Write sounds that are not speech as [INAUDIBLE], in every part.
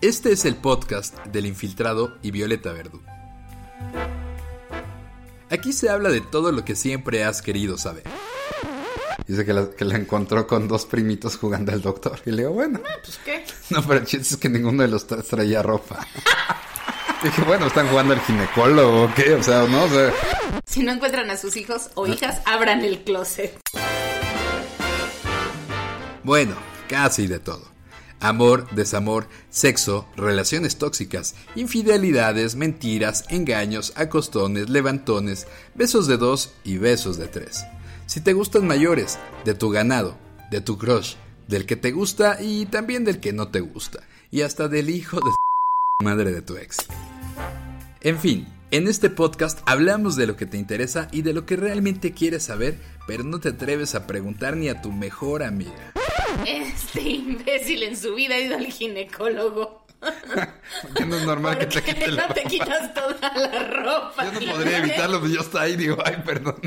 Este es el podcast del infiltrado y Violeta Verdú. Aquí se habla de todo lo que siempre has querido saber. Dice que la, que la encontró con dos primitos jugando al doctor. Y le digo, bueno. Ah, pues qué. No, pero el chiste es que ninguno de los tres traía ropa. [LAUGHS] Dije, bueno, ¿están jugando al ginecólogo o qué? O sea, ¿no? O sea, Si no encuentran a sus hijos o hijas, abran el closet. Bueno, casi de todo. Amor, desamor, sexo, relaciones tóxicas, infidelidades, mentiras, engaños, acostones, levantones, besos de dos y besos de tres. Si te gustan mayores, de tu ganado, de tu crush, del que te gusta y también del que no te gusta, y hasta del hijo de madre de tu ex. En fin, en este podcast hablamos de lo que te interesa y de lo que realmente quieres saber, pero no te atreves a preguntar ni a tu mejor amiga. Este imbécil en su vida ha ido al ginecólogo. [LAUGHS] porque no es normal que ¿Por te quite la no te ropa. quitas toda la ropa? Yo no podría evitarlo, pero yo hasta ahí digo, ay, perdón. [LAUGHS]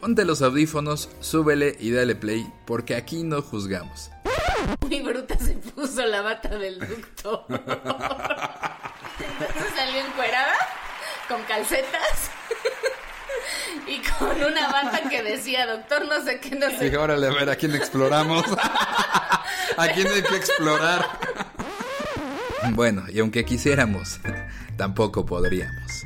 Ponte los audífonos, súbele y dale play, porque aquí no juzgamos. Muy bruta se puso la bata del doctor. [LAUGHS] Entonces salió encuerada, con calcetas y con una bata que decía doctor no sé qué, no sé Dije, órale, a ver, ¿a quién exploramos? [LAUGHS] ¿A quién hay que explorar? Bueno, y aunque quisiéramos, tampoco podríamos.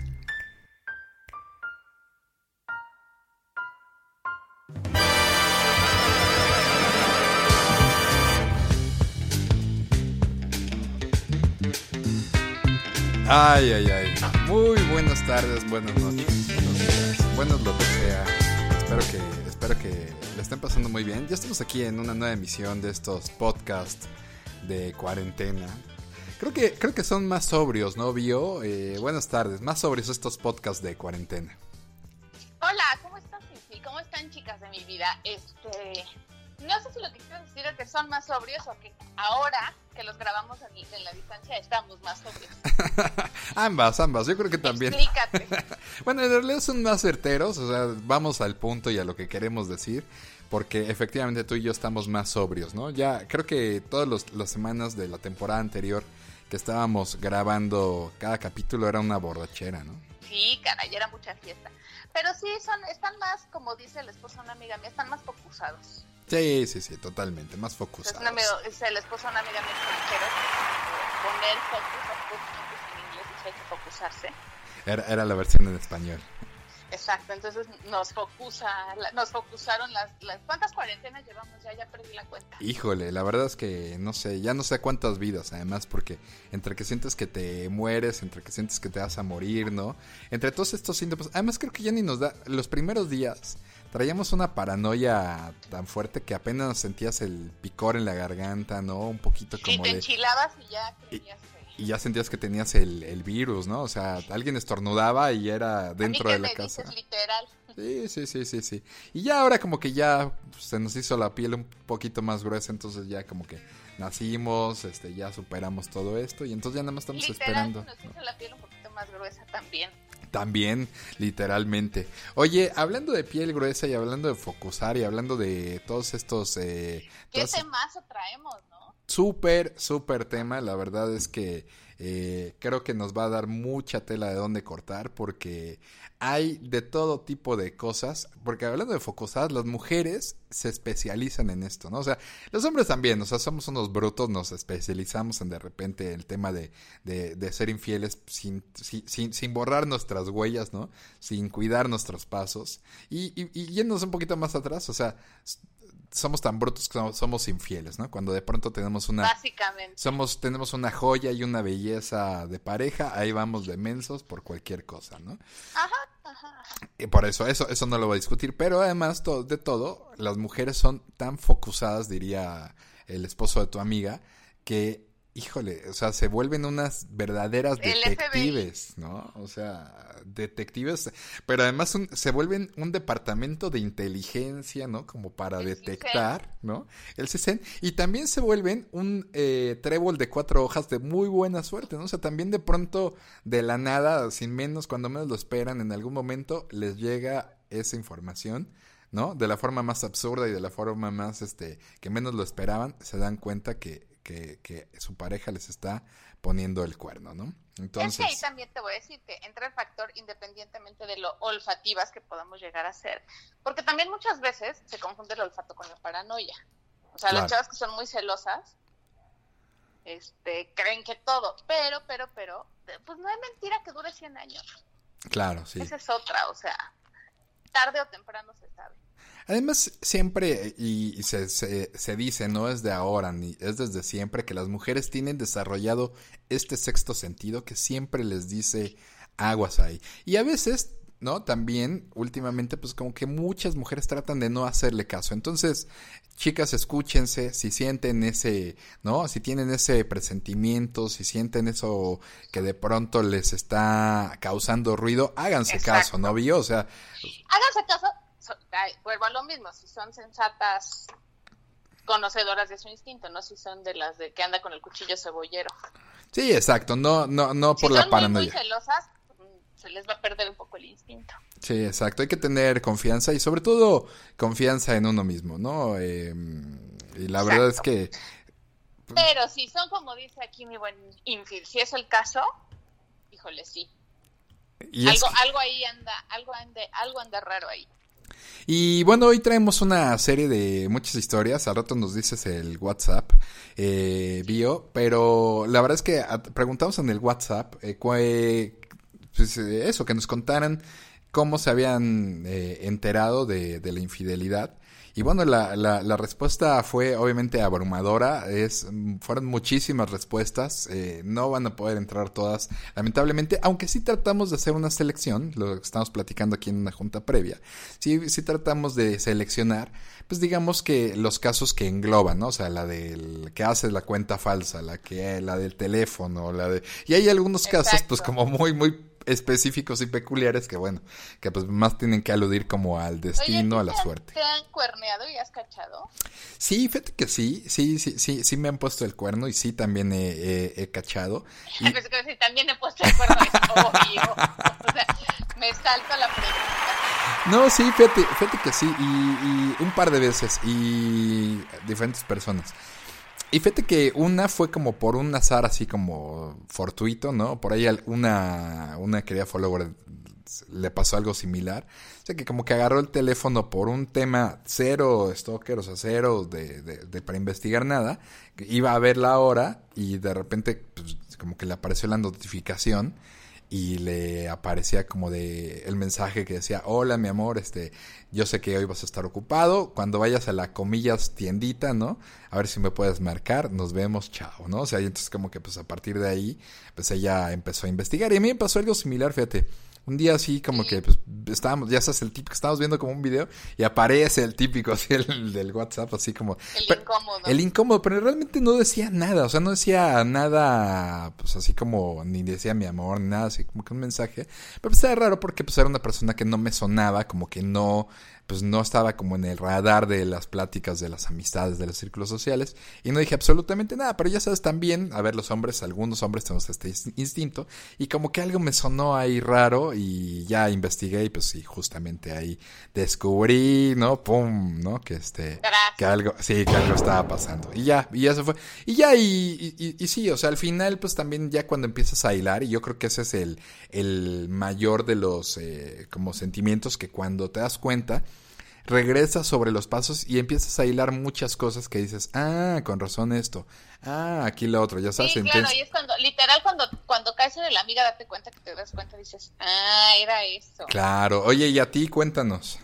Ay, ay, ay. Muy buenas tardes, buenas noches, buenos días, buenos lo que sea. Espero que, espero que le estén pasando muy bien. Ya estamos aquí en una nueva emisión de estos podcasts de cuarentena. Creo que, creo que son más sobrios, ¿no, Bio? Eh, buenas tardes, más sobrios estos podcasts de cuarentena. Hola, ¿cómo estás, Ceci? ¿Cómo están, chicas de mi vida? Este, no sé si lo que quiero decir es que son más sobrios o que ahora que los grabamos en, en la distancia estamos más sobrios. [LAUGHS] ambas, ambas, yo creo que también. Explícate. [LAUGHS] Bueno, en realidad son más certeros, o sea, vamos al punto y a lo que queremos decir, porque efectivamente tú y yo estamos más sobrios, ¿no? Ya creo que todas los- las semanas de la temporada anterior que estábamos grabando cada capítulo era una borrachera, ¿no? Sí, caray, era mucha fiesta. Pero sí, son, están más, como dice el esposo de una amiga mía, están más focusados. Sí, sí, sí, totalmente, más Es, una amigo- es el esposo de una amiga mía extranjera. Poner focus, focus en inglés, dice hay que focusarse. Era, era la versión en español. Exacto, entonces nos focusa, nos focusaron las, las ¿cuántas cuarentenas llevamos? Ya, ya perdí la cuenta. Híjole, la verdad es que no sé, ya no sé cuántas vidas, además, porque entre que sientes que te mueres, entre que sientes que te vas a morir, ¿no? Entre todos estos síntomas, además creo que ya ni nos da, los primeros días traíamos una paranoia tan fuerte que apenas sentías el picor en la garganta, ¿no? Un poquito Y como te de... enchilabas y ya creías que... Y ya sentías que tenías el, el virus, ¿no? O sea, alguien estornudaba y era dentro a de mí la que me casa. dices literal. Sí, sí, sí, sí, sí. Y ya ahora como que ya se nos hizo la piel un poquito más gruesa, entonces ya como que nacimos, este, ya superamos todo esto y entonces ya nada más estamos Literal, esperando. nos hizo la piel un poquito más gruesa también. También, literalmente. Oye, hablando de piel gruesa y hablando de focusar y hablando de todos estos... Eh, ¿Qué temazo traemos? Súper, súper tema. La verdad es que eh, creo que nos va a dar mucha tela de dónde cortar porque hay de todo tipo de cosas. Porque hablando de focusar, las mujeres se especializan en esto, ¿no? O sea, los hombres también, o sea, somos unos brutos, nos especializamos en de repente el tema de, de, ser infieles sin, sin, sin, borrar nuestras huellas, ¿no? Sin cuidar nuestros pasos. Y, y, y yéndonos un poquito más atrás, o sea, somos tan brutos que somos, somos infieles, ¿no? Cuando de pronto tenemos una... Básicamente. Somos, tenemos una joya y una belleza de pareja, ahí vamos de mensos por cualquier cosa, ¿no? Ajá, ajá. ajá. Y por eso, eso, eso no lo voy a discutir, pero además to- de todo, las mujeres son tan focusadas, diría el esposo de tu amiga, que, híjole, o sea, se vuelven unas verdaderas detectives, ¿no? O sea, detectives, pero además un- se vuelven un departamento de inteligencia, ¿no? Como para El detectar, ¿no? El CISEN, y también se vuelven un eh, trébol de cuatro hojas de muy buena suerte, ¿no? O sea, también de pronto, de la nada, sin menos, cuando menos lo esperan, en algún momento les llega esa información, ¿no? De la forma más absurda y de la forma más, este, que menos lo esperaban, se dan cuenta que, que, que su pareja les está poniendo el cuerno, ¿no? Entonces... Es que ahí también te voy a decir que entra el factor independientemente de lo olfativas que podamos llegar a ser, porque también muchas veces se confunde el olfato con la paranoia. O sea, las chavas que son muy celosas, este, creen que todo, pero, pero, pero, pues no es mentira que dure 100 años. Claro, sí. Esa es otra, o sea, tarde o temprano se sabe. Además, siempre, y, se, se, dice, no es de ahora, ni es desde siempre, que las mujeres tienen desarrollado este sexto sentido que siempre les dice aguas ahí. Y a veces, ¿no? También, últimamente, pues como que muchas mujeres tratan de no hacerle caso. Entonces, chicas, escúchense, si sienten ese, ¿no? Si tienen ese presentimiento, si sienten eso que de pronto les está causando ruido, háganse caso, ¿no vio? O sea... Háganse caso vuelvo a lo mismo, si son sensatas conocedoras de su instinto, no si son de las de que anda con el cuchillo cebollero. Sí, exacto, no no no por la paranoia. Muy, muy celosas, mm, se les va a perder un poco el instinto. Sí, exacto, hay que tener confianza y sobre todo confianza en uno mismo, ¿no? Em, y la verdad es que... Pero si son como dice aquí mi buen Infil, si es el caso, híjole, sí. algo, algo ahí anda, algo anda, algo anda raro ahí. Y bueno, hoy traemos una serie de muchas historias. Al rato nos dices el WhatsApp, eh. Pero la verdad es que preguntamos en el WhatsApp, eh, pues, eh, eso, que nos contaran cómo se habían eh, enterado de, de la infidelidad. Y bueno, la, la, la, respuesta fue obviamente abrumadora. Es, fueron muchísimas respuestas. Eh, no van a poder entrar todas, lamentablemente, aunque sí tratamos de hacer una selección, lo que estamos platicando aquí en una junta previa. Sí, sí tratamos de seleccionar, pues digamos que los casos que engloban, ¿no? O sea, la del que hace la cuenta falsa, la que, la del teléfono, la de. Y hay algunos casos, pues como muy, muy específicos y peculiares que bueno, que pues más tienen que aludir como al destino, a la suerte. ¿Te han cuerneado y has cachado? Sí, fíjate que sí, sí, sí, sí, sí me han puesto el cuerno y sí también he, he, cachado. Y... [LAUGHS] Pues que también he puesto el cuerno, es obvio. o sea, me salto la pregunta. No, sí, fíjate, fíjate que sí, y, y un par de veces, y diferentes personas. Y fíjate que una fue como por un azar así como fortuito, ¿no? Por ahí una, una querida follower le pasó algo similar. O sea que como que agarró el teléfono por un tema cero stalker, o sea, cero de, de, para investigar nada. Iba a ver la hora y de repente pues, como que le apareció la notificación y le aparecía como de el mensaje que decía, hola mi amor, este, yo sé que hoy vas a estar ocupado, cuando vayas a la comillas tiendita, ¿no? A ver si me puedes marcar, nos vemos, chao, ¿no? O sea, y entonces como que pues a partir de ahí, pues ella empezó a investigar y a mí me pasó algo similar, fíjate. Un día así como que pues estábamos, ya sabes, el típico, estábamos viendo como un video y aparece el típico así el del WhatsApp, así como... El incómodo. El incómodo, pero realmente no decía nada, o sea, no decía nada, pues así como, ni decía mi amor, ni nada, así como que un mensaje. Pero pues era raro porque pues era una persona que no me sonaba, como que no pues no estaba como en el radar de las pláticas de las amistades, de los círculos sociales, y no dije absolutamente nada, pero ya sabes también, a ver, los hombres, algunos hombres tenemos este instinto, y como que algo me sonó ahí raro, y ya investigué, y pues sí, justamente ahí descubrí, ¿no? Pum, ¿no? Que este, que algo, sí, que algo estaba pasando, y ya, y eso fue, y ya, y, y, y, sí, o sea, al final, pues también ya cuando empiezas a hilar, y yo creo que ese es el, el mayor de los, eh, como sentimientos que cuando te das cuenta, regresas sobre los pasos y empiezas a hilar muchas cosas que dices, ah, con razón esto, ah, aquí lo otro, ya sabes. Sí, claro, y es cuando, literal, cuando, cuando caes en la amiga, date cuenta que te das cuenta y dices, ah, era eso. Claro, oye, y a ti, cuéntanos.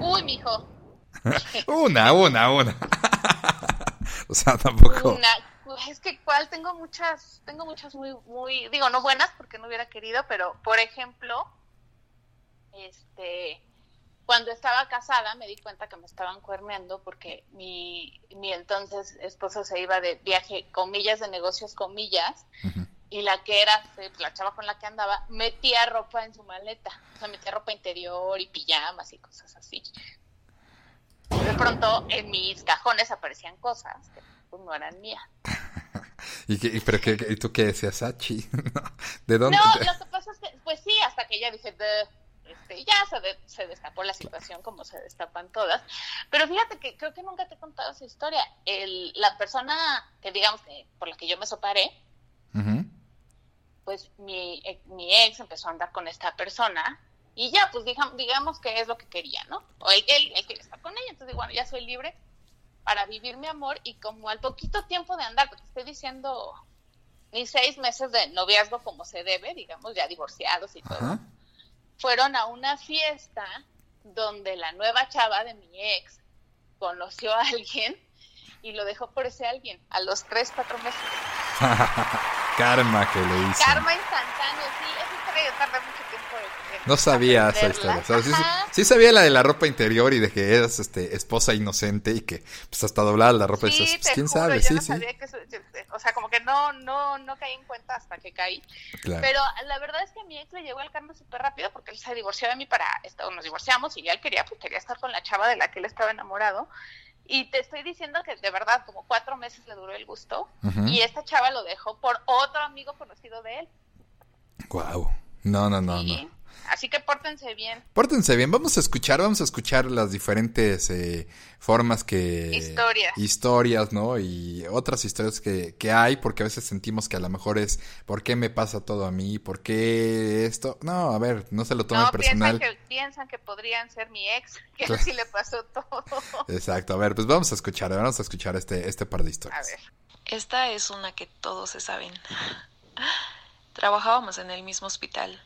Uy, mijo. [LAUGHS] una, una, una. [LAUGHS] o sea, tampoco. Una, es que cuál, tengo muchas, tengo muchas muy, muy, digo, no buenas porque no hubiera querido, pero, por ejemplo, este cuando estaba casada me di cuenta que me estaban cuerneando porque mi, mi entonces esposo se iba de viaje, comillas, de negocios, comillas, y la que era, la chava con la que andaba, metía ropa en su maleta, o sea, metía ropa interior y pijamas y cosas así. De pronto en mis cajones aparecían cosas que pues, no eran mías. [LAUGHS] ¿Y, qué, pero qué, ¿y tú qué decías, Sachi? [LAUGHS] ¿De dónde? No, [LAUGHS] lo que pasa es que, pues sí, hasta que ella dice, este, ya se, se destapó la situación como se destapan todas. Pero fíjate que creo que nunca te he contado esa historia. El, la persona que digamos que por la que yo me separé, pues mi, eh, mi ex empezó a andar con esta persona y ya, pues digamos, digamos que es lo que quería, ¿no? O él, él, él quería estar con ella, entonces bueno, ya soy libre para vivir mi amor y como al poquito tiempo de andar, porque estoy diciendo ni seis meses de noviazgo como se debe, digamos, ya divorciados y todo, fueron a una fiesta donde la nueva chava de mi ex conoció a alguien y lo dejó por ese alguien a los tres, cuatro meses. [LAUGHS] Karma que le hizo. Karma instantáneo, sí, esa historia tarda mucho tiempo No sabía esa historia. sí, sabía la de la ropa interior y de que eras este, esposa inocente y que pues hasta doblar la ropa. Sí, pues, ¿quién juro, sabe? Yo sí, no sí. sabía que eso- o sea, como que no, no, no caí en cuenta hasta que caí. Claro. Pero la verdad es que a mi ex le llegó al karma súper rápido porque él se divorció de mí para, nos divorciamos y ya él quería, pues quería estar con la chava de la que él estaba enamorado. Y te estoy diciendo que de verdad como cuatro meses le duró el gusto y esta chava lo dejó por otro amigo conocido de él. Guau. No, no, no, Y- no. Así que pórtense bien. Pórtense bien, vamos a escuchar, vamos a escuchar las diferentes eh, formas que... Historias. Historias, ¿no? Y otras historias que, que hay, porque a veces sentimos que a lo mejor es, ¿por qué me pasa todo a mí? ¿Por qué esto? No, a ver, no se lo tomen No, personal. piensan que, piensan que podrían ser mi ex, [LAUGHS] que Claro. así le pasó todo. Exacto, a ver, pues vamos a escuchar, vamos a escuchar este, este par de A historias. ver. Esta es una que todos se saben. Trabajábamos en el mismo hospital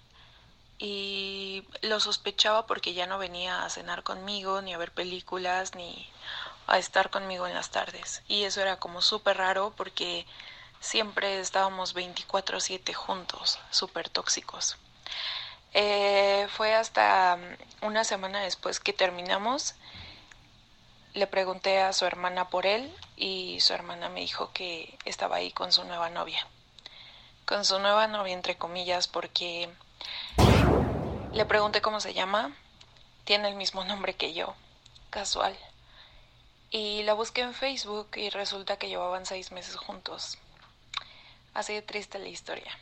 y lo sospechaba porque ya no venía a cenar conmigo, ni a ver películas, ni a estar conmigo en las tardes. Y eso era como súper raro porque siempre estábamos 24/7 juntos, súper tóxicos. Eh, fue hasta mm, una semana después que terminamos le pregunté a su hermana por él y su hermana me dijo que estaba ahí con su nueva novia. Con su nueva novia, entre comillas, porque le pregunté cómo se llama. Tiene el mismo nombre que yo. Casual. Y la busqué en Facebook y resulta que llevaban seis meses juntos. Así de triste la historia.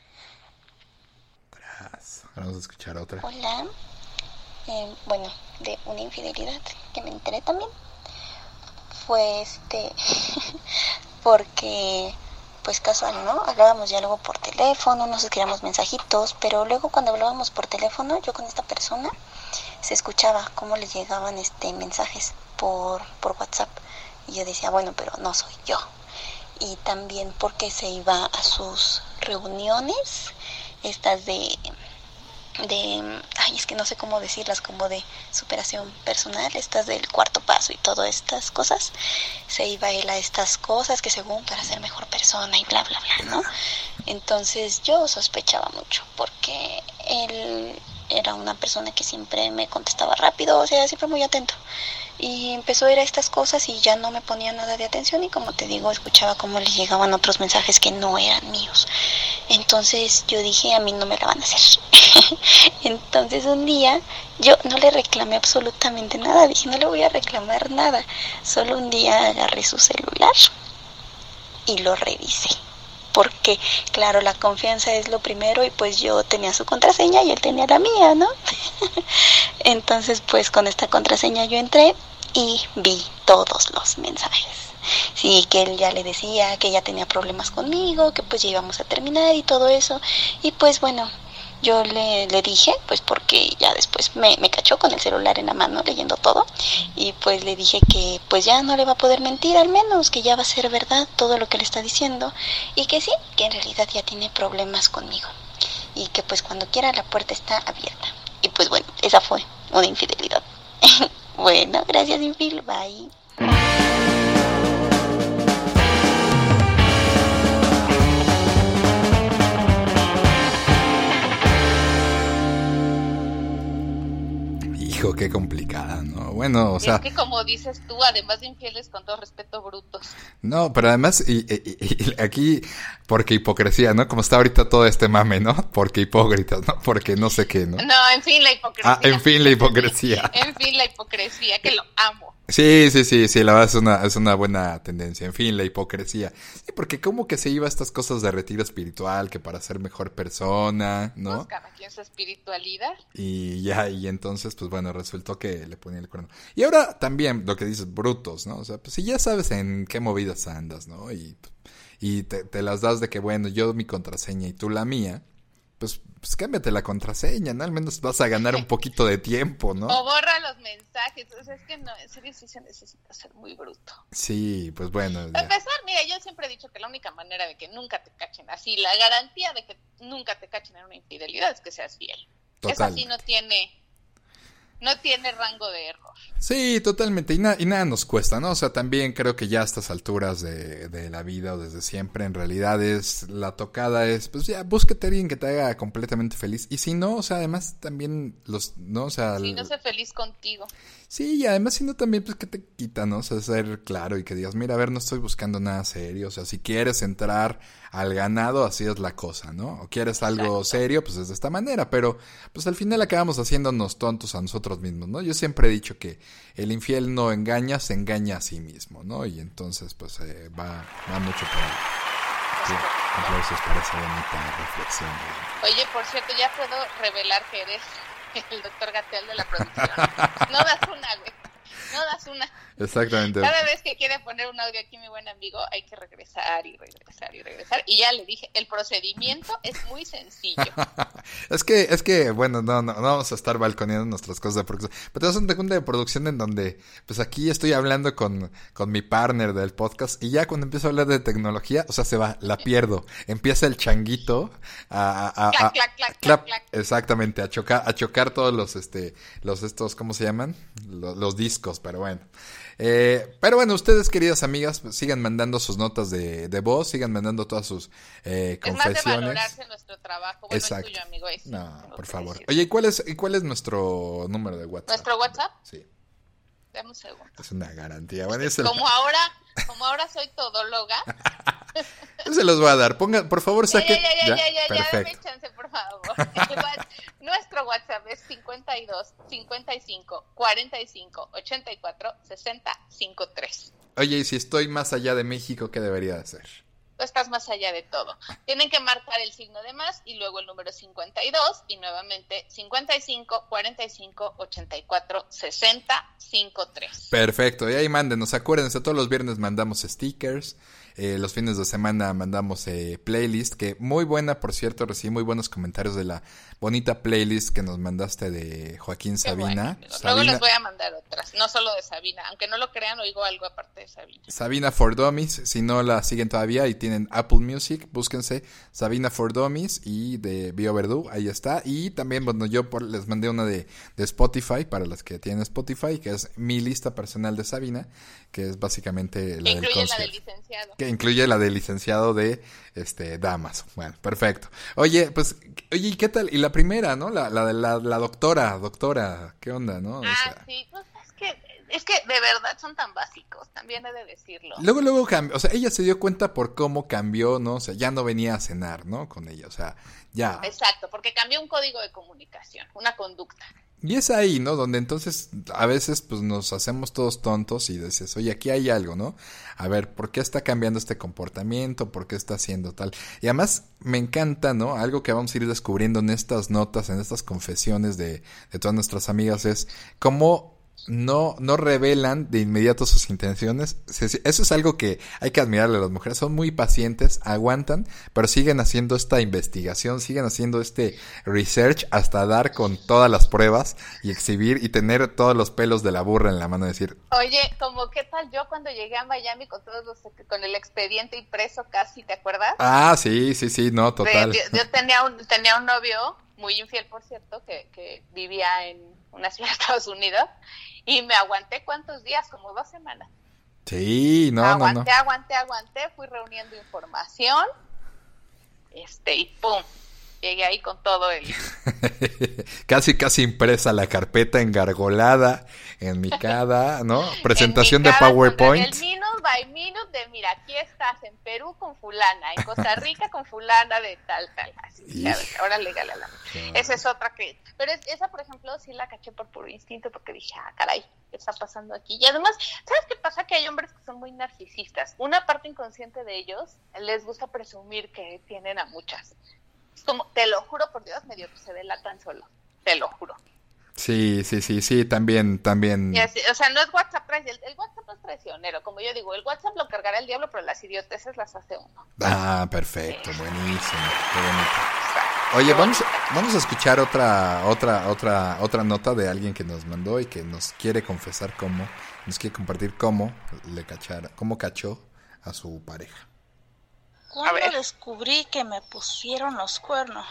Vamos a escuchar otra. Hola. Eh, bueno, de una infidelidad que me enteré también. Fue este. [LAUGHS] porque, pues casual, ¿no? Hablábamos ya luego por teléfono, nos escribíamos mensajitos, pero luego cuando hablábamos por teléfono, yo con esta persona, se escuchaba cómo le llegaban este mensajes por, por WhatsApp. Y yo decía, bueno, pero no soy yo. Y también porque se iba a sus reuniones, estas de de, ay, es que no sé cómo decirlas, como de superación personal, estas del cuarto paso y todas estas cosas, se iba él a estas cosas que según para ser mejor persona y bla, bla, bla, ¿no? Entonces yo sospechaba mucho porque él era una persona que siempre me contestaba rápido, o sea, siempre muy atento. Y empezó a ir a estas cosas y ya no me ponía nada de atención y como te digo, escuchaba cómo le llegaban otros mensajes que no eran míos. Entonces yo dije, a mí no me la van a hacer. [LAUGHS] Entonces un día yo no le reclamé absolutamente nada, dije, no le voy a reclamar nada. Solo un día agarré su celular y lo revisé. Porque, claro, la confianza es lo primero y pues yo tenía su contraseña y él tenía la mía, ¿no? [LAUGHS] Entonces, pues con esta contraseña yo entré y vi todos los mensajes. Sí, que él ya le decía que ya tenía problemas conmigo, que pues ya íbamos a terminar y todo eso. Y pues bueno, yo le, le dije, pues porque ya después me, me cachó con el celular en la mano leyendo todo. Y pues le dije que pues ya no le va a poder mentir al menos, que ya va a ser verdad todo lo que le está diciendo. Y que sí, que en realidad ya tiene problemas conmigo. Y que pues cuando quiera la puerta está abierta. Y pues bueno, esa fue una infidelidad. [LAUGHS] bueno, gracias infil, bye. Hijo, qué complicada, ¿no? Bueno, o sea... Es que como dices tú, además de infieles, con todo respeto, brutos. No, pero además, y, y- y- y aquí, porque hipocresía, ¿no? Como está ahorita todo este mame, ¿no? Porque hipócritas, ¿no? Porque no sé qué, ¿no? No, en fin, la hipocresía. Ah, en fin, la hipocresía. [LAUGHS] en fin, la hipocresía, que lo amo. Sí, sí, sí, sí, la verdad es una, es una buena tendencia. En fin, la hipocresía. Sí, porque como que se iba a estas cosas de retiro espiritual, que para ser mejor persona, ¿no? Pues cada quien su espiritualidad. Y ya, y entonces, pues bueno, resultó que le ponía el cuerno. Y ahora también lo que dices, brutos, ¿no? O sea, pues si ya sabes en qué movidas andas, ¿no? Y, y te, te las das de que, bueno, yo mi contraseña y tú la mía, pues, pues cámbiate la contraseña, ¿no? Al menos vas a ganar un poquito de tiempo, ¿no? O borra los mensajes. O sea, es que no, en serio sí se necesita ser muy bruto. Sí, pues bueno. Ya. empezar, mira, yo siempre he dicho que la única manera de que nunca te cachen así, la garantía de que nunca te cachen en una infidelidad es que seas fiel. Total. sí no tiene, no tiene rango de error. Sí, totalmente. Y, na- y nada nos cuesta, ¿no? O sea, también creo que ya a estas alturas de, de la vida o desde siempre, en realidad es la tocada es, pues ya, búsquete a alguien que te haga completamente feliz. Y si no, o sea, además también los, ¿no? O sea, Si no sé feliz contigo. sí, y además si no también, pues que te quita, ¿no? O sea, ser claro y que digas, mira, a ver, no estoy buscando nada serio. O sea, si quieres entrar al ganado, así es la cosa, ¿no? O quieres algo Exacto. serio, pues es de esta manera. Pero, pues al final acabamos haciéndonos tontos a nosotros mismos, ¿no? Yo siempre he dicho que el infiel no engaña, se engaña a sí mismo, ¿no? Y entonces, pues eh, va, va mucho por ahí. Sí, aplausos para esa bonita reflexión. Oye, por cierto, ya puedo revelar que eres el doctor Gatel de la producción. No das una, güey. No das una. Exactamente. Cada vez que quiere poner un audio aquí, mi buen amigo, hay que regresar y regresar y regresar. Y ya le dije, el procedimiento es muy sencillo. [LAUGHS] Es que, es que, bueno, no, no, no vamos a estar balconeando nuestras cosas de producción. Pero tenemos un segunda de producción en donde, pues aquí estoy hablando con, con mi partner del podcast y ya cuando empiezo a hablar de tecnología, o sea, se va, la pierdo. Empieza el changuito a, a, a- a- Clac, clac, clac, clap, exactamente, a chocar, a chocar todos los, este, los estos, ¿cómo se llaman? Los, los discos, pero bueno. Eh, pero bueno, ustedes, queridas amigas, pues, sigan mandando sus notas de, de voz, sigan mandando todas sus eh, Es más de confesiones. valorarse nuestro trabajo. Bueno, Exacto. el tuyo, amigo. sí No, por favor. Oye, ¿y cuál es, y cuál es nuestro número de WhatsApp? ¿Nuestro WhatsApp? Sí, Dame un segundo. es una garantía. Bueno, yo se, Como ahora, como ahora soy todóloga. yo [LAUGHS] se los voy a dar. Ponga, por favor, Ya, saquen. ya, ya, ya, ya, ya, dame chance, por favor. [LAUGHS] El Nuestro WhatsApp es 52 55 45 84 60 53. Oye, y si estoy más allá de México, ¿qué debería de hacer? Estás más allá de todo. Tienen que marcar el signo de más y luego el número 52 y nuevamente 55 45 84 60 53. Perfecto, y ahí mándenos. Acuérdense, todos los viernes mandamos stickers. Eh, los fines de semana mandamos eh, playlist, que muy buena, por cierto, recibí muy buenos comentarios de la bonita playlist que nos mandaste de Joaquín bueno, Sabina. Luego les voy a mandar otras, no solo de Sabina. Aunque no lo crean, oigo algo aparte de Sabina. Sabina for Dummies, si no la siguen todavía y tienen Apple Music, búsquense Sabina for Dummies y de Bio Verdú, ahí está. Y también, bueno, yo por- les mandé una de, de Spotify para las que tienen Spotify, que es mi lista personal de Sabina, que es básicamente la Que del incluye la del licenciado. Que incluye la de licenciado de este Damas. Bueno, perfecto. Oye, pues, oye, ¿y qué tal? Y la primera, ¿no? La, la de la, la doctora, doctora, ¿qué onda, no? O Ah, sea, sí, pues es que, es que de verdad son tan básicos, también he de decirlo. Luego, luego cambió, o sea, ella se dio cuenta por cómo cambió, ¿no? O sea, ya no venía a cenar, ¿no? Con ella, o sea, ya. Exacto, porque cambió un código de comunicación, una conducta. Y es ahí, ¿no? Donde entonces a veces pues nos hacemos todos tontos y dices, oye, aquí hay algo, ¿no? A ver, ¿por qué está cambiando este comportamiento? ¿Por qué está haciendo tal? Y además me encanta, ¿no? Algo que vamos a ir descubriendo en estas notas, en estas confesiones de, de todas nuestras amigas es cómo no, no revelan de inmediato sus intenciones. Eso es algo que hay que admirarle a las mujeres. Son muy pacientes, aguantan, pero siguen haciendo esta investigación, siguen haciendo este research hasta dar con todas las pruebas y exhibir y tener todos los pelos de la burra en la mano. Decir, Oye, como qué tal yo cuando llegué a Miami con todos los, con el expediente impreso casi, ¿te acuerdas? ah, sí, sí, sí, no, total. yo, yo tenía un tenía un novio muy infiel, por cierto, que, que vivía en una ciudad de Estados Unidos y me aguanté cuántos días, como dos semanas. Sí, no, no, no. aguanté, aguanté, aguanté, fui reuniendo información, este y pum. Llegué ahí con todo el... [LAUGHS] casi, casi impresa la carpeta engargolada, enmicada, ¿no? [LAUGHS] Presentación de PowerPoint. El minute by minute de, mira, aquí estás en Perú con fulana, en Costa Rica con fulana de tal, tal. Así, ahora legal a la... Esa es otra que... Pero esa, por ejemplo, sí la caché por puro instinto porque dije, ah, caray, ¿qué está pasando aquí? Y además, ¿sabes qué pasa? Que hay hombres que son muy narcisistas. Una parte inconsciente de ellos les gusta presumir que tienen a muchas como, te lo juro por Dios, medio que se delatan solo, te lo juro. Sí, sí, sí, sí, también, también. o sea, no es WhatsApp, el, el, WhatsApp no es traicionero, como yo digo, el WhatsApp lo cargará el diablo, pero las idioteces las hace uno. Ah, perfecto, buenísimo, qué bonito. Oye, vamos, vamos a escuchar otra, otra, otra, otra nota de alguien que nos mandó y que nos quiere confesar cómo, nos quiere compartir cómo le cachara, cómo cachó a su pareja. Cuando descubrí que me pusieron los cuernos,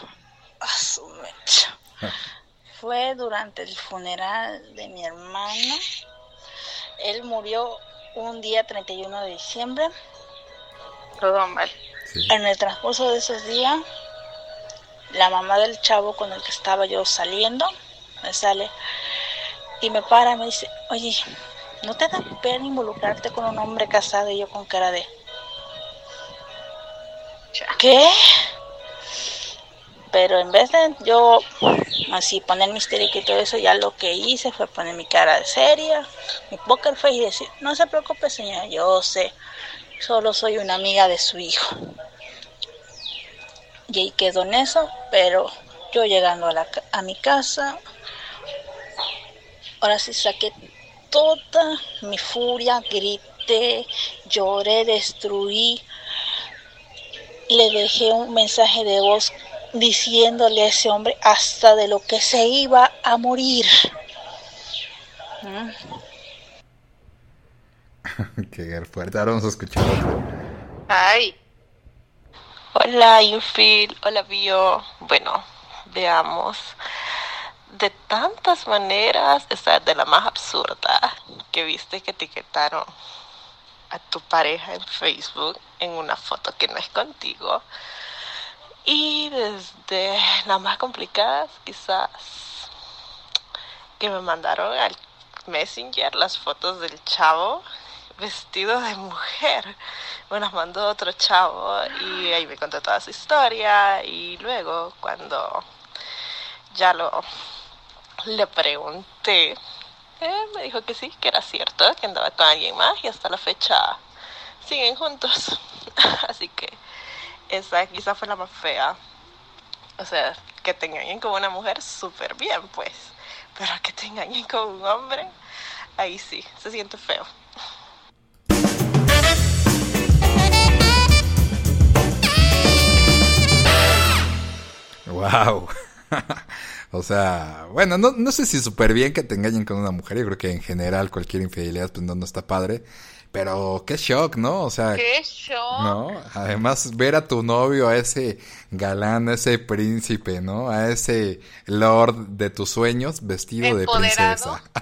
a su mecha. Ah. [LAUGHS] Fue durante el funeral de mi hermano. Él murió un día 31 de diciembre. Todo mal. En el transcurso de esos días, la mamá del chavo con el que estaba yo saliendo me sale y me para y me dice, oye, ¿no te da pena involucrarte con un hombre casado y yo con cara de... ¿Qué? Pero en vez de yo así poner mi histérica y todo eso, ya lo que hice fue poner mi cara de seria, mi poker face y decir, no se preocupe señora, yo sé, solo soy una amiga de su hijo. Y ahí quedó en eso, pero yo llegando a, la, a mi casa, ahora sí saqué toda mi furia, grité, lloré, destruí, le dejé un mensaje de voz diciéndole a ese hombre hasta de lo que se iba a morir. [LAUGHS] Qué fuerte, ahora vamos a escuchar Ay. Hola, Infil. Hola, Bio. Bueno, veamos. De tantas maneras, esa de la más absurda que viste que etiquetaron a tu pareja en Facebook en una foto que no es contigo. Y desde las más complicadas, quizás que me mandaron al Messenger las fotos del chavo vestido de mujer. Me las mandó otro chavo y ahí me contó toda su historia. Y luego, cuando ya lo le pregunté me dijo que sí, que era cierto, que andaba con alguien más y hasta la fecha siguen juntos. [LAUGHS] Así que esa quizá fue la más fea. O sea, que te engañen con una mujer, súper bien, pues. Pero que te engañen con un hombre, ahí sí, se siente feo. Wow. [LAUGHS] O sea, bueno, no, no sé si súper bien que te engañen con una mujer. Yo creo que en general cualquier infidelidad pues no, no está padre. Pero qué shock, ¿no? O sea, qué shock. ¿no? Además, ver a tu novio, a ese galán, a ese príncipe, ¿no? A ese lord de tus sueños vestido de princesa. qué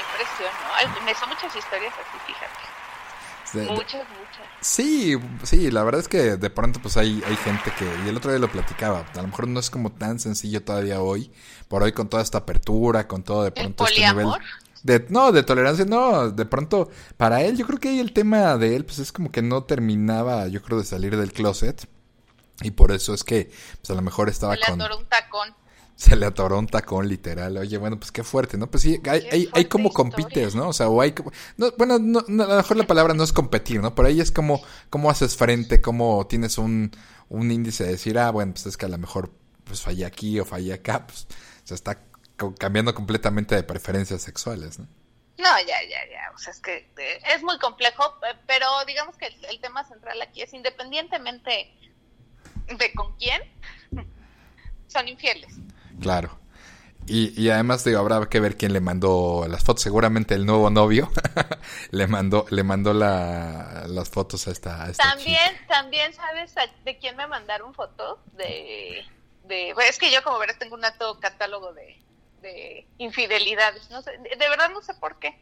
impresión, ¿no? Me son muchas historias así, fíjate. Muchas, muchas. Sí, sí, la verdad es que de pronto pues hay, hay gente que, y el otro día lo platicaba, a lo mejor no es como tan sencillo todavía hoy, por hoy con toda esta apertura, con todo de pronto este nivel de, no, de tolerancia, no, de pronto para él, yo creo que ahí el tema de él pues es como que no terminaba, yo creo, de salir del closet y por eso es que pues a lo mejor estaba con... un tacón se le atoró un tacón literal. Oye, bueno, pues qué fuerte, ¿no? Pues sí, hay, hay, hay, como compites, ¿no? O sea, o hay como... No, bueno, no, a lo mejor la palabra no es competir, ¿no? Pero ahí es como cómo haces frente, cómo tienes un, un índice de decir, ah, bueno, pues es que a lo mejor pues fallé aquí o fallé acá, pues se está cambiando completamente de preferencias sexuales, ¿no? No, ya, ya, ya. O sea, es que eh, es muy complejo, pero digamos que el tema central aquí es independientemente de con quién, son infieles. Claro. Y, y, además digo, habrá que ver quién le mandó las fotos. Seguramente el nuevo novio [LAUGHS] le mandó, le mandó la, las fotos a esta, También, también sabes de quién me mandaron fotos de, de, es que yo como verás tengo un alto catálogo de, de infidelidades. No sé, de, verdad no sé por qué,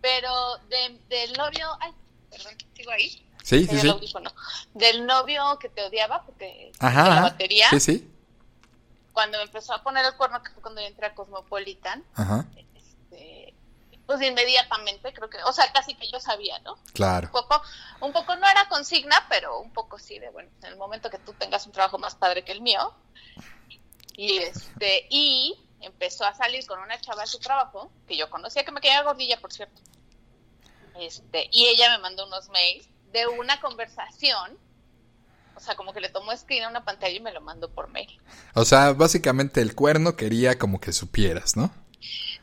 pero de, del novio, ay, perdón, sigo ahí. Sí, sí, sí. Del novio que te odiaba porque ajá, la batería. Sí, sí. Cuando me empezó a poner el cuerno, que fue cuando yo entré a Cosmopolitan, Ajá. Este, pues inmediatamente creo que, o sea, casi que yo sabía, ¿no? Claro. Un poco, un poco no era consigna, pero un poco sí de, bueno, en el momento que tú tengas un trabajo más padre que el mío. Y este, y empezó a salir con una chava de su trabajo, que yo conocía, que me quedaba gordilla, por cierto. Este, y ella me mandó unos mails de una conversación o sea, como que le tomó screen a una pantalla y me lo mandó por mail. O sea, básicamente el cuerno quería como que supieras, ¿no?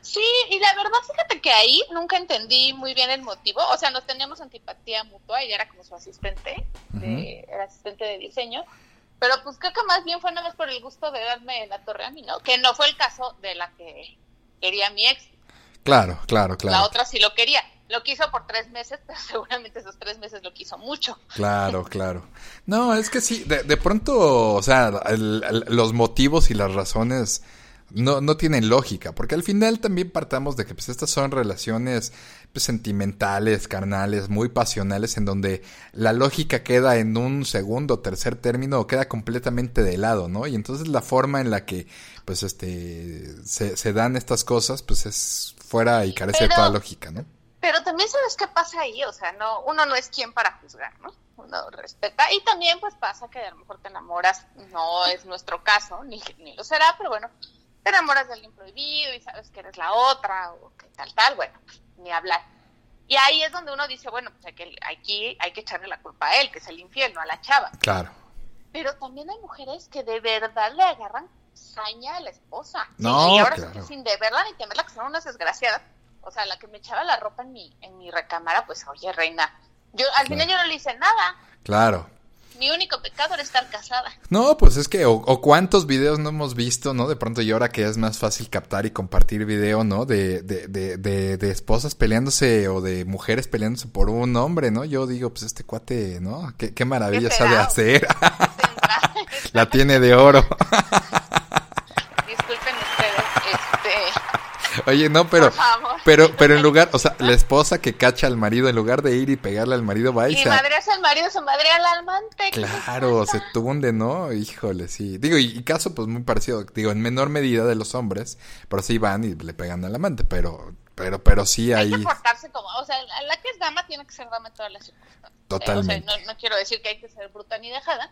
Sí, y la verdad, fíjate que ahí nunca entendí muy bien el motivo. O sea, nos teníamos antipatía mutua, ella era como su asistente, era asistente de diseño. Pero pues creo que más bien fue nada más por el gusto de darme la torre a mí, ¿no? Que no fue el caso de la que quería mi ex. Claro, claro, claro. La otra sí lo quería. Lo quiso por tres meses, pero [LAUGHS] seguramente esos tres meses lo quiso mucho. Claro, claro. No, es que sí, de, de pronto, o sea, los motivos y las razones no, no tienen lógica, porque al final también partamos de que pues estas son relaciones pues, sentimentales, carnales, muy pasionales, en donde la lógica queda en un segundo, tercer término, o queda completamente de lado, ¿no? Y entonces la forma en la que pues este se, se dan estas cosas, pues es fuera y carece de toda lógica, ¿no? Pero también sabes qué pasa ahí, o sea, no, uno no es quien para juzgar, ¿no? Uno respeta. Y también pues pasa que a lo mejor te enamoras, no es nuestro caso, ni, ni lo será, pero bueno, te enamoras de alguien prohibido y sabes que eres la otra o que tal, tal, bueno, pues, ni hablar. Y ahí es donde uno dice, bueno, pues aquí hay que echarle la culpa a él, que es el infierno, a la chava. Claro. Pero también hay mujeres que de verdad le agarran saña a la esposa. No, y ahora sin deberla ni temerla, que son unas desgraciadas. O sea, la que me echaba la ropa en mi, en mi recámara, pues, oye, reina, yo al final yo no le hice nada. Claro mi único pecado era estar casada. No, pues es que, o, cuántos videos no hemos visto, ¿no? De pronto y ahora que es más fácil captar y compartir video, ¿no? De, de, de, de, esposas peleándose o de mujeres peleándose por un hombre, ¿no? Yo digo, pues este cuate, ¿no? Qué, qué maravilla sabe hacer. [LAUGHS] La tiene de oro. [LAUGHS] [LAUGHS] Oye, no, pero, pero, pero en lugar, o sea, la esposa que cacha al marido, en lugar de ir y pegarle al marido, va y, y madre al marido, su madre al amante. Claro, se tunde, ¿no? Híjole, sí. Digo, y, caso pues muy parecido, digo, en menor medida de los hombres, pero sí van y le pegan al amante, pero, pero, pero sí hay... Hay que portarse como, o sea, la que es dama tiene que ser dama en todas las circunstancias. Totalmente. no, quiero decir que hay que ser bruta ni dejada,